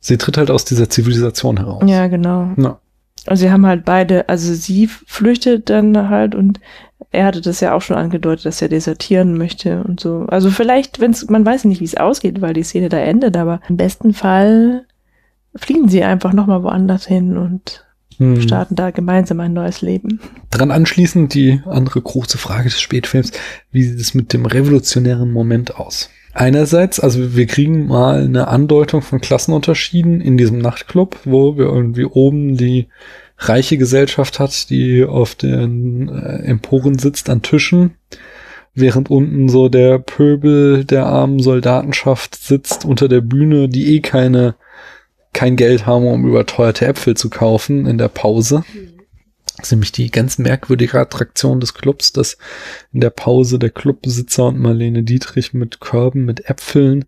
Sie tritt halt aus dieser Zivilisation heraus.
ja, genau.
Ja.
Und sie haben halt beide, also sie flüchtet dann halt und er hatte das ja auch schon angedeutet, dass er desertieren möchte und so. Also vielleicht, wenn es, man weiß nicht, wie es ausgeht, weil die Szene da endet, aber im besten Fall fliegen sie einfach nochmal woanders hin und
Hm.
starten da gemeinsam ein neues Leben.
Dran anschließend die andere große Frage des Spätfilms, wie sieht es mit dem revolutionären Moment aus? Einerseits, also wir kriegen mal eine Andeutung von Klassenunterschieden in diesem Nachtclub, wo wir irgendwie oben die reiche Gesellschaft hat, die auf den äh, Emporen sitzt an Tischen, während unten so der Pöbel der armen Soldatenschaft sitzt unter der Bühne, die eh keine kein Geld haben, um überteuerte Äpfel zu kaufen in der Pause. Das ist nämlich die ganz merkwürdige Attraktion des Clubs, dass in der Pause der Clubbesitzer und Marlene Dietrich mit Körben, mit Äpfeln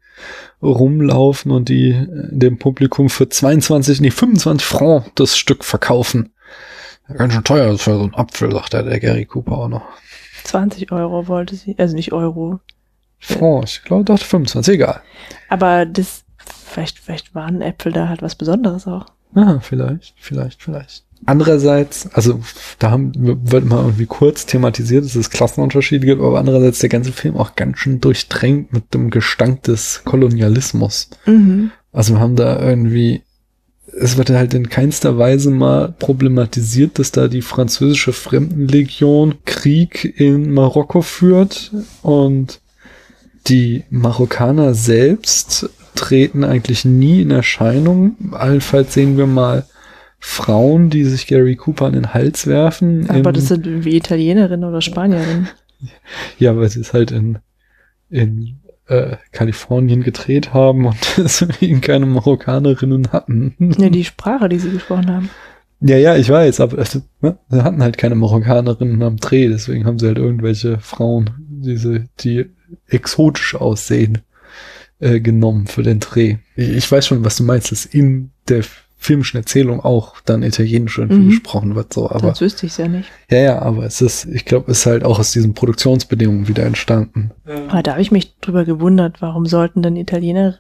rumlaufen und die äh, dem Publikum für 22, nee, 25 Francs das Stück verkaufen. Ganz schön teuer ist für so ein Apfel, sagt der, der Gary Cooper auch noch.
20 Euro wollte sie, also nicht Euro.
Francs, ich glaube, dachte 25, egal.
Aber das, vielleicht, vielleicht waren Äpfel da halt was Besonderes auch.
Ah, vielleicht, vielleicht, vielleicht. Andererseits, also da haben, wird mal irgendwie kurz thematisiert, dass es Klassenunterschiede gibt, aber andererseits der ganze Film auch ganz schön durchtränkt mit dem Gestank des Kolonialismus.
Mhm.
Also wir haben da irgendwie, es wird halt in keinster Weise mal problematisiert, dass da die französische Fremdenlegion Krieg in Marokko führt und die Marokkaner selbst treten eigentlich nie in Erscheinung. Allenfalls sehen wir mal Frauen, die sich Gary Cooper an den Hals werfen.
Aber das sind irgendwie Italienerinnen oder Spanierinnen.
ja, weil sie es halt in, in äh, Kalifornien gedreht haben und deswegen keine Marokkanerinnen hatten.
Ja, die Sprache, die sie gesprochen haben.
Ja, ja, ich weiß, aber ne, sie hatten halt keine Marokkanerinnen am Dreh, deswegen haben sie halt irgendwelche Frauen, diese, die exotisch aussehen, äh, genommen für den Dreh. Ich, ich weiß schon, was du meinst, dass in der filmischen Erzählung auch dann Italienisch irgendwie
Mhm.
gesprochen wird, so, aber
Sonst wüsste ich es ja nicht.
ja, ja, aber es ist, ich glaube, es ist halt auch aus diesen Produktionsbedingungen wieder entstanden.
Aber da habe ich mich drüber gewundert, warum sollten denn Italienerinnen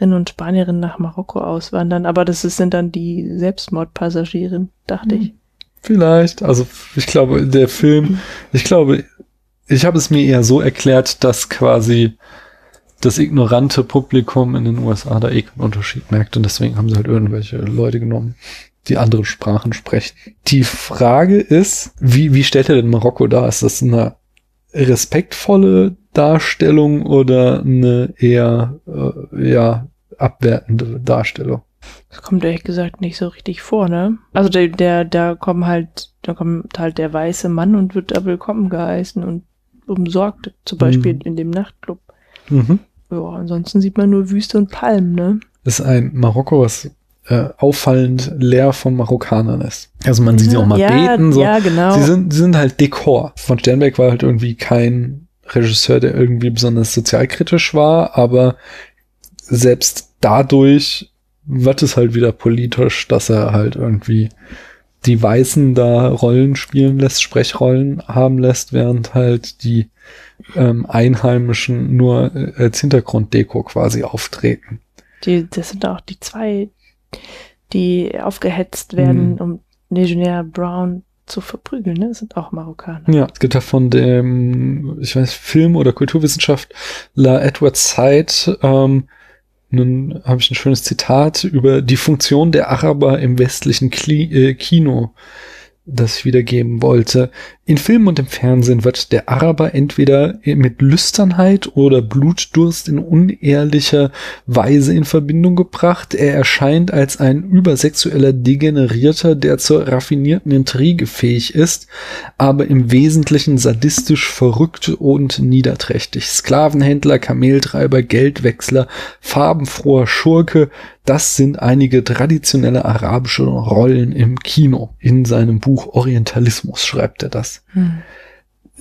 und Spanierinnen nach Marokko auswandern? Aber das ist, sind dann die Selbstmordpassagiere, dachte ich.
Vielleicht, also ich glaube, der Film, ich glaube, ich habe es mir eher so erklärt, dass quasi das ignorante Publikum in den USA da eh keinen Unterschied merkt und deswegen haben sie halt irgendwelche Leute genommen, die andere Sprachen sprechen. Die Frage ist, wie, wie stellt er denn Marokko dar? Ist das eine respektvolle Darstellung oder eine eher, äh, ja, abwertende Darstellung?
Das kommt ehrlich gesagt nicht so richtig vor, ne? Also der, der, da kommen halt, da kommt halt der weiße Mann und wird da willkommen geheißen und umsorgt, zum Beispiel
Mhm.
in dem Nachtclub.
Mhm.
Ja, ansonsten sieht man nur Wüste und Palmen, ne?
ist ein Marokko, was äh, auffallend leer von Marokkanern ist. Also man sieht sie auch mal
ja,
beten. So.
Ja, genau.
Sie sind, sie sind halt Dekor. Von Sternberg war halt irgendwie kein Regisseur, der irgendwie besonders sozialkritisch war, aber selbst dadurch wird es halt wieder politisch, dass er halt irgendwie die Weißen da Rollen spielen lässt, Sprechrollen haben lässt, während halt die ähm, Einheimischen nur äh, als Hintergrunddeko quasi auftreten.
Die, das sind auch die zwei, die aufgehetzt werden,
Mhm.
um Legionnaire Brown zu verprügeln, ne? Das sind auch Marokkaner.
Ja, es gibt ja von dem, ich weiß, Film- oder Kulturwissenschaftler Edward Said, ähm, nun habe ich ein schönes Zitat über die Funktion der Araber im westlichen Kli äh, Kino, das ich wiedergeben wollte. In Filmen und im Fernsehen wird der Araber entweder mit Lüsternheit oder Blutdurst in unehrlicher Weise in Verbindung gebracht. Er erscheint als ein übersexueller Degenerierter, der zur raffinierten Intrige fähig ist, aber im Wesentlichen sadistisch verrückt und niederträchtig. Sklavenhändler, Kameltreiber, Geldwechsler, farbenfroher Schurke, das sind einige traditionelle arabische Rollen im Kino. In seinem Buch Orientalismus schreibt er das.
Hm.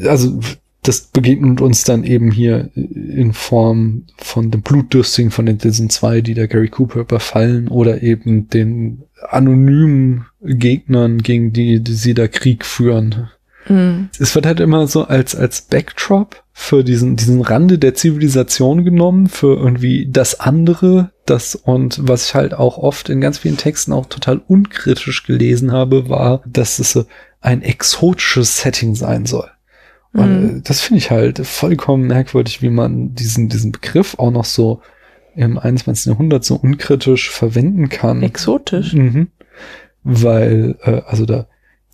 Also das begegnet uns dann eben hier in Form von dem Blutdürstigen von den diesen zwei, die der Gary Cooper überfallen oder eben den anonymen Gegnern, gegen die, die sie da Krieg führen.
Hm.
Es wird halt immer so als, als Backdrop für diesen, diesen Rande der Zivilisation genommen, für irgendwie das andere, das und was ich halt auch oft in ganz vielen Texten auch total unkritisch gelesen habe, war, dass es ein exotisches Setting sein soll. Und
Mhm.
äh, das finde ich halt vollkommen merkwürdig, wie man diesen, diesen Begriff auch noch so im 21. Jahrhundert so unkritisch verwenden kann.
Exotisch.
Mhm. Weil, äh, also da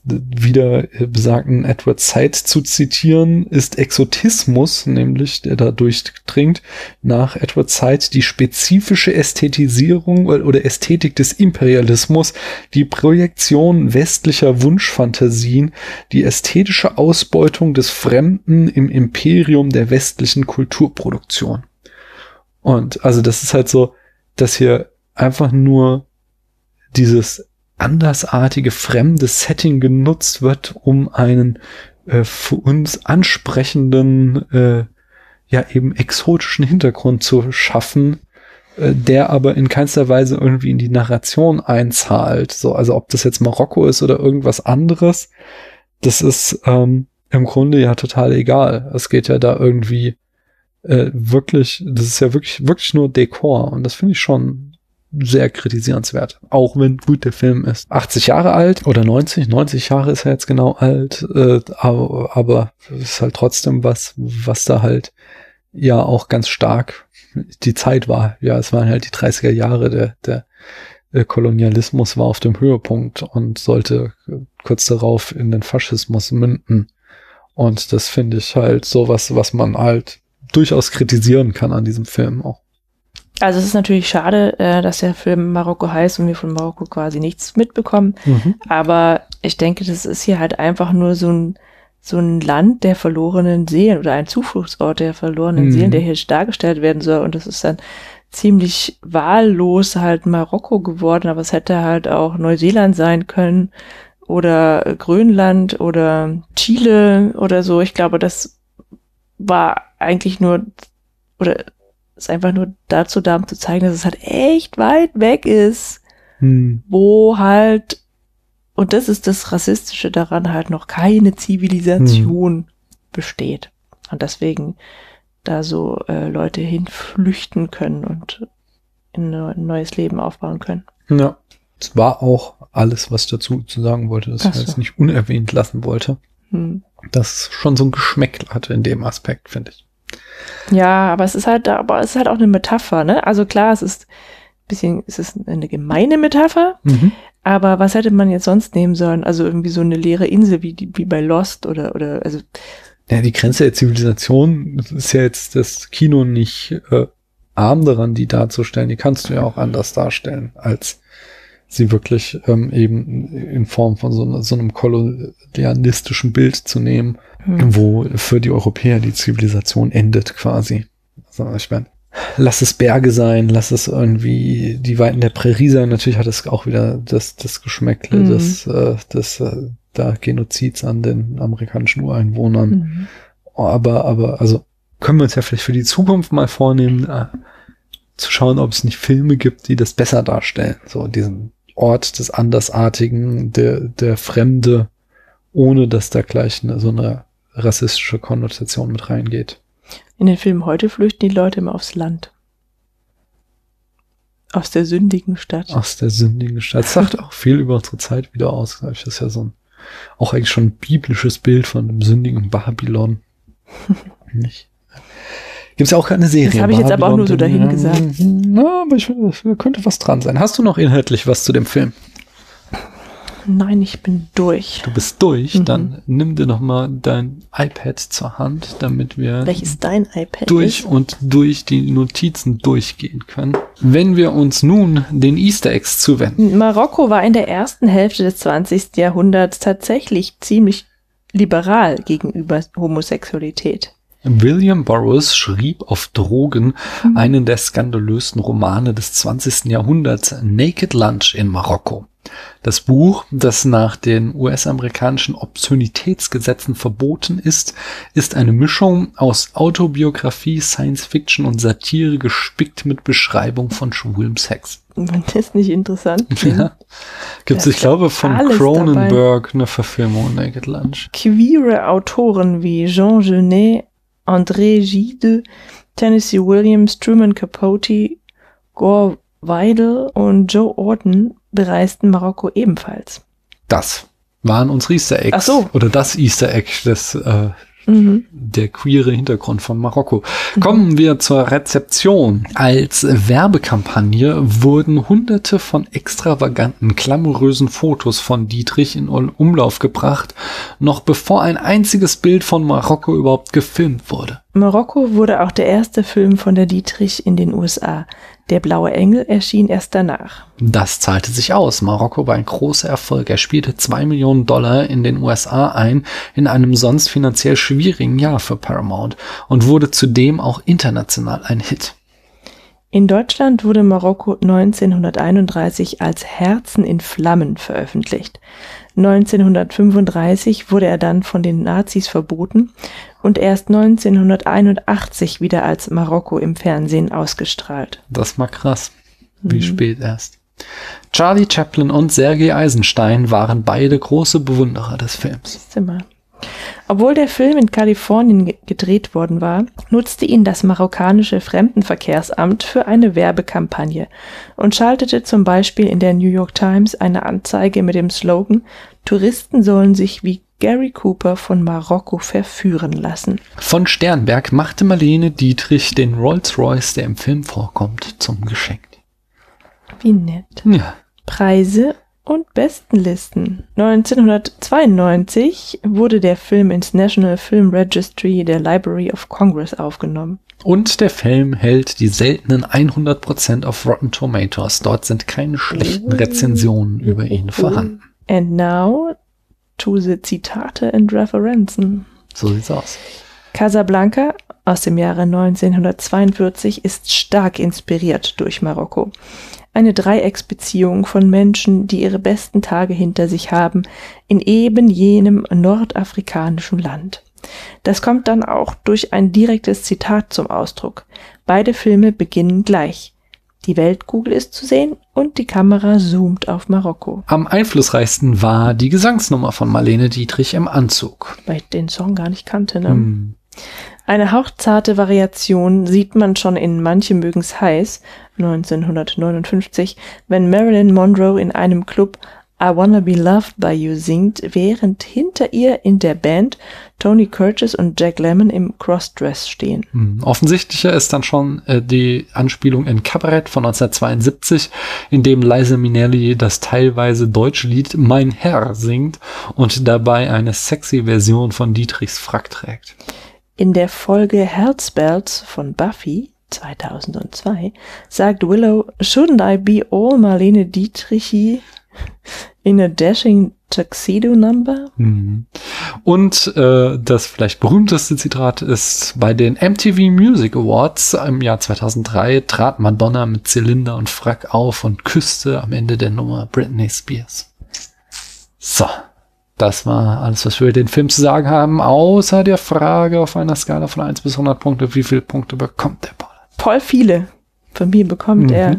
wieder äh, besagten Edward Said zu zitieren, ist Exotismus, nämlich der da durchdringt, nach Edward Said die spezifische Ästhetisierung oder oder Ästhetik des Imperialismus, die Projektion westlicher Wunschfantasien, die ästhetische Ausbeutung des Fremden im Imperium der westlichen Kulturproduktion. Und also das ist halt so, dass hier einfach nur dieses andersartige, fremde Setting genutzt wird, um einen äh, für uns ansprechenden, äh, ja eben exotischen Hintergrund zu schaffen, äh, der aber in keinster Weise irgendwie in die Narration einzahlt. So, also ob das jetzt Marokko ist oder irgendwas anderes, das ist ähm, im Grunde ja total egal. Es geht ja da irgendwie äh, wirklich, das ist ja wirklich, wirklich nur Dekor und das finde ich schon sehr kritisierenswert. Auch wenn gut der Film ist. 80 Jahre alt oder 90, 90 Jahre ist er jetzt genau alt, äh, aber, aber ist halt trotzdem was, was da halt ja auch ganz stark die Zeit war. Ja, es waren halt die 30er Jahre, der, der Kolonialismus war auf dem Höhepunkt und sollte kurz darauf in den Faschismus münden. Und das finde ich halt sowas, was man halt durchaus kritisieren kann an diesem Film auch.
Also es ist natürlich schade, äh, dass der Film Marokko heißt und wir von Marokko quasi nichts mitbekommen. Aber ich denke, das ist hier halt einfach nur so ein, so ein Land der verlorenen Seelen oder ein Zufluchtsort der verlorenen
Mhm.
Seelen, der hier dargestellt werden soll. Und das ist dann ziemlich wahllos halt Marokko geworden, aber es hätte halt auch Neuseeland sein können oder Grönland oder Chile oder so. Ich glaube, das war eigentlich nur oder ist einfach nur dazu da, um zu zeigen, dass es halt echt weit weg ist
Hm.
wo halt, und das ist das Rassistische daran, halt noch keine Zivilisation besteht. Und deswegen da so äh, Leute hinflüchten können und in ein neues Leben aufbauen können.
Ja. Es war auch alles, was ich dazu zu sagen wollte, das
Ach
ich
so.
jetzt nicht unerwähnt lassen wollte.
Hm.
Das schon so ein Geschmäck hatte in dem Aspekt, finde ich.
Ja, aber es ist halt, aber es ist halt auch eine Metapher, ne? Also klar, es ist ein bisschen, es ist eine gemeine Metapher, aber was hätte man jetzt sonst nehmen sollen? Also irgendwie so eine leere Insel wie, die, wie bei Lost oder, oder, also,
Ja, die Grenze der Zivilisation ist ja jetzt das Kino nicht äh, arm daran, die darzustellen. Die kannst du ja auch anders darstellen als sie wirklich ähm, eben in Form von so, so einem kolonialistischen Bild zu nehmen, hm. wo für die Europäer die Zivilisation endet quasi. Also ich meine, lass es Berge sein, lass es irgendwie die Weiten der Prärie sein. Natürlich hat es auch wieder das, das Geschmäckle mhm. des, äh, des äh, da Genozids an den amerikanischen Ureinwohnern. Mhm. Aber, aber, also können wir uns ja vielleicht für die Zukunft mal vornehmen, äh, zu schauen, ob es nicht Filme gibt, die das besser darstellen. So diesen Ort des Andersartigen, der, der Fremde, ohne dass da gleich eine, so eine rassistische Konnotation mit reingeht.
In den Filmen heute flüchten die Leute immer aufs Land. Aus der sündigen Stadt.
Aus der sündigen Stadt. Das sagt auch viel über unsere Zeit wieder aus. Das ist ja so ein, auch eigentlich schon ein biblisches Bild von dem sündigen Babylon. Nicht? Gibt es auch keine Serie. Das
habe ich jetzt aber auch nur so dahin gesagt.
Na, aber ich finde, da könnte was dran sein. Hast du noch inhaltlich was zu dem Film?
Nein, ich bin durch.
Du bist durch? Mhm. Dann nimm dir noch mal dein iPad zur Hand, damit wir
Welches dein iPad
durch
ist?
und durch die Notizen durchgehen können. Wenn wir uns nun den Easter Eggs zuwenden.
Marokko war in der ersten Hälfte des 20. Jahrhunderts tatsächlich ziemlich liberal gegenüber Homosexualität.
William Burroughs schrieb auf Drogen mhm. einen der skandalösen Romane des 20. Jahrhunderts, Naked Lunch in Marokko. Das Buch, das nach den US-amerikanischen Obszönitätsgesetzen verboten ist, ist eine Mischung aus Autobiografie, Science Fiction und Satire gespickt mit Beschreibung von schwulem Sex.
Wenn das nicht interessant
ja. Gibt es, ich glaube, von Cronenberg dabei. eine Verfilmung Naked Lunch.
Queere Autoren wie Jean Genet André Gide, Tennessee Williams, Truman Capote, Gore Weidel und Joe Orton bereisten Marokko ebenfalls.
Das waren unsere Easter Eggs.
Ach so.
Oder das Easter Egg des äh, Mhm. Der queere Hintergrund von Marokko. Mhm. Kommen wir zur Rezeption. Als Werbekampagne wurden hunderte von extravaganten, glamourösen Fotos von Dietrich in Umlauf gebracht, noch bevor ein einziges Bild von Marokko überhaupt gefilmt wurde.
Marokko wurde auch der erste Film von der Dietrich in den USA. Der Blaue Engel erschien erst danach.
Das zahlte sich aus. Marokko war ein großer Erfolg. Er spielte zwei Millionen Dollar in den USA ein, in einem sonst finanziell schwierigen Jahr für Paramount und wurde zudem auch international ein Hit.
In Deutschland wurde Marokko 1931 als Herzen in Flammen veröffentlicht. 1935 wurde er dann von den Nazis verboten und erst 1981 wieder als Marokko im Fernsehen ausgestrahlt.
Das war krass. Wie mhm. spät erst. Charlie Chaplin und Sergei Eisenstein waren beide große Bewunderer des Films.
Zimmer. Obwohl der Film in Kalifornien gedreht worden war, nutzte ihn das marokkanische Fremdenverkehrsamt für eine Werbekampagne und schaltete zum Beispiel in der New York Times eine Anzeige mit dem Slogan Touristen sollen sich wie Gary Cooper von Marokko verführen lassen.
Von Sternberg machte Marlene Dietrich den Rolls-Royce, der im Film vorkommt, zum Geschenk.
Wie nett.
Ja.
Preise und Bestenlisten. 1992 wurde der Film ins National Film Registry der Library of Congress aufgenommen.
Und der Film hält die seltenen 100% auf Rotten Tomatoes. Dort sind keine schlechten Rezensionen über ihn vorhanden.
And now to the Zitate and Referenzen.
So sieht's aus.
Casablanca aus dem Jahre 1942 ist stark inspiriert durch Marokko. Eine Dreiecksbeziehung von Menschen, die ihre besten Tage hinter sich haben, in eben jenem nordafrikanischen Land. Das kommt dann auch durch ein direktes Zitat zum Ausdruck. Beide Filme beginnen gleich. Die Weltkugel ist zu sehen und die Kamera zoomt auf Marokko.
Am einflussreichsten war die Gesangsnummer von Marlene Dietrich im Anzug.
Weil ich den Song gar nicht kannte, ne? Hm. Eine hauchzarte Variation sieht man schon in Manche mögen's heiß 1959, wenn Marilyn Monroe in einem Club I Wanna Be Loved by You singt, während hinter ihr in der Band Tony Curtis und Jack Lemmon im Crossdress stehen.
Hm. Offensichtlicher ist dann schon äh, die Anspielung in Cabaret von 1972, in dem Liza Minnelli das teilweise deutsche Lied Mein Herr singt und dabei eine sexy Version von Dietrichs Frack trägt.
In der Folge Herzbells von Buffy 2002 sagt Willow, shouldn't I be all Marlene Dietrichi in a dashing tuxedo number?
Mhm. Und äh, das vielleicht berühmteste Zitat ist, bei den MTV Music Awards im Jahr 2003 trat Madonna mit Zylinder und Frack auf und küsste am Ende der Nummer Britney Spears. So, das war alles, was wir über den Film zu sagen haben, außer der Frage auf einer Skala von 1 bis 100 Punkte, wie viele Punkte bekommt der Paul?
Voll viele. Von mir bekommt
Mhm.
er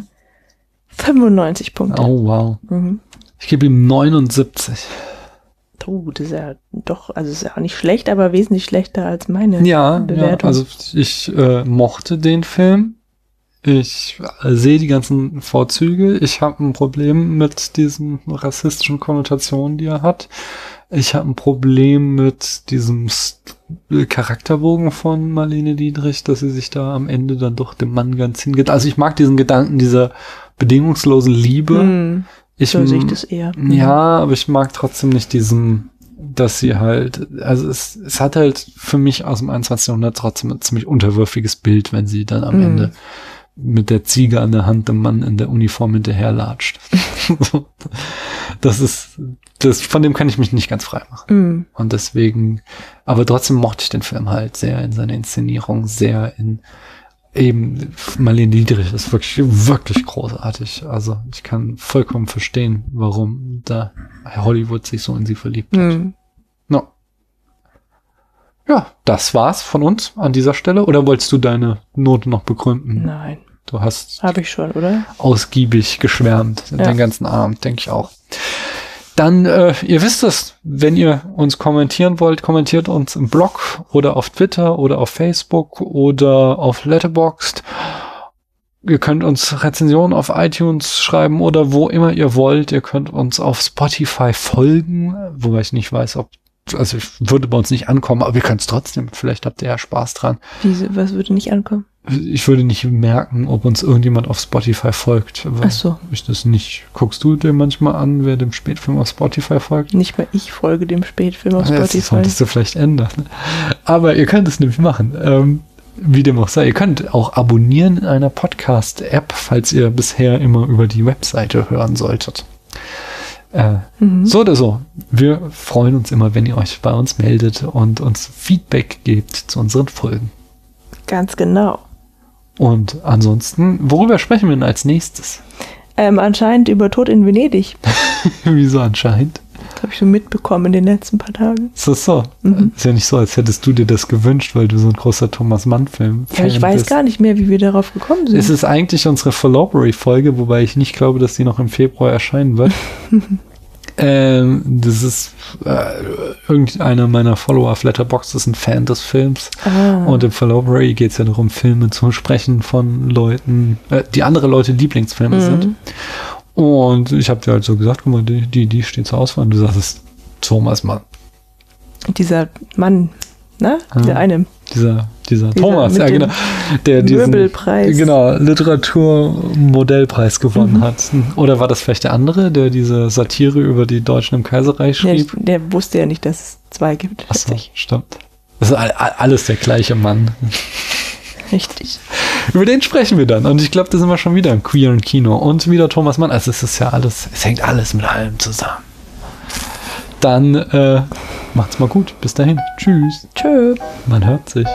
95 Punkte.
Oh, wow.
Mhm.
Ich gebe ihm 79.
Oh, das ist ja doch, also ist ja auch nicht schlecht, aber wesentlich schlechter als meine
Ja, ja
Bewertung.
also ich äh, mochte den Film. Ich sehe die ganzen Vorzüge. Ich habe ein Problem mit diesen rassistischen Konnotationen, die er hat. Ich habe ein Problem mit diesem St Charakterbogen von Marlene Dietrich, dass sie sich da am Ende dann doch dem Mann ganz hingeht. Also ich mag diesen Gedanken dieser bedingungslosen Liebe.
Hm,
Ich
so sehe ich das eher.
Ja, aber ich mag trotzdem nicht diesen, dass sie halt, also es, es hat halt für mich aus dem 21. Jahrhundert trotzdem ein ziemlich unterwürfiges Bild, wenn sie dann am
Mhm.
Ende mit der Ziege an der Hand dem Mann in der Uniform hinterherlatscht. das ist, das, von dem kann ich mich nicht ganz frei machen.
Mhm.
Und deswegen, aber trotzdem mochte ich den Film halt sehr in seiner Inszenierung, sehr in eben Marlene Dietrich ist wirklich, wirklich großartig. Also ich kann vollkommen verstehen, warum da Hollywood sich so in sie verliebt hat.
Mhm.
Ja, das war's von uns an dieser Stelle. Oder wolltest du deine Note noch begründen?
Nein,
Du hast
habe ich schon, oder?
ausgiebig geschwärmt
Ja.
den ganzen Abend, denke ich auch. Dann, äh, ihr wisst es, wenn ihr uns kommentieren wollt, kommentiert uns im Blog oder auf Twitter oder auf Facebook oder auf Letterboxd. Ihr könnt uns Rezensionen auf iTunes schreiben oder wo immer ihr wollt. Ihr könnt uns auf Spotify folgen, wobei ich nicht weiß, ob, also würde bei uns nicht ankommen, aber ihr könnt es trotzdem. Vielleicht habt ihr ja Spaß dran.
Diese, was würde nicht ankommen?
Ich würde nicht merken, ob uns irgendjemand auf Spotify folgt.
Ach so.
Ich das nicht. Guckst du dir manchmal an, wer dem Spätfilm auf Spotify folgt?
Nicht mal ich folge dem Spätfilm auf
Ja, Das
Spotify.
solltest du vielleicht ändern. ne? Aber ihr könnt es nämlich machen. Ähm, wie dem auch sei. Ihr könnt auch abonnieren in einer Podcast-App, falls ihr bisher immer über die Webseite hören solltet. Äh,
Mhm.
so oder so. Wir freuen uns immer, wenn ihr euch bei uns meldet und uns Feedback gebt zu unseren Folgen.
Ganz genau.
Und ansonsten, worüber sprechen wir denn als nächstes?
Ähm, anscheinend über Tod in Venedig.
Wieso anscheinend?
Das habe ich so mitbekommen in den letzten paar Tagen.
Ist das so?
Mhm.
Ist ja nicht so, als hättest du dir das gewünscht, weil du so ein großer Thomas Mann-Film
Ja, ich weiß gar nicht mehr, wie wir darauf gekommen sind.
Es ist eigentlich unsere Followbury-Folge, wobei ich nicht glaube, dass die noch im Februar erscheinen wird. ähm, das ist äh, irgendeiner meiner Follower auf Letterboxd ist ein Fan des Films.
ah,
Und im Followbury geht es ja darum, Filme zu sprechen von Leuten, äh, die andere Leute Lieblingsfilme
Mhm.
sind. Und ich habe dir halt so gesagt, guck mal, die, die, die steht zur Auswahl. Und du sagst, es ist Thomas Mann.
dieser Mann, ne? Dieser
Ah.
eine
Dieser, dieser,
Dieser
Thomas, ja genau. Der diesen,
Möbelpreis.
Genau, Literaturmodellpreis gewonnen
Mhm.
hat. Oder war das vielleicht der andere, der diese Satire über die Deutschen im Kaiserreich
Der,
schrieb?
der wusste ja nicht, dass es zwei gibt.
Achso, stimmt. Das ist all- all- alles der gleiche Mann.
Richtig.
Über den sprechen wir dann. Und ich glaube, da sind wir schon wieder im queeren Kino. Und wieder Thomas Mann. Also es ist ja alles, es hängt alles mit allem zusammen. Dann äh, macht's mal gut. Bis dahin. Tschüss.
Tschö.
Man hört sich.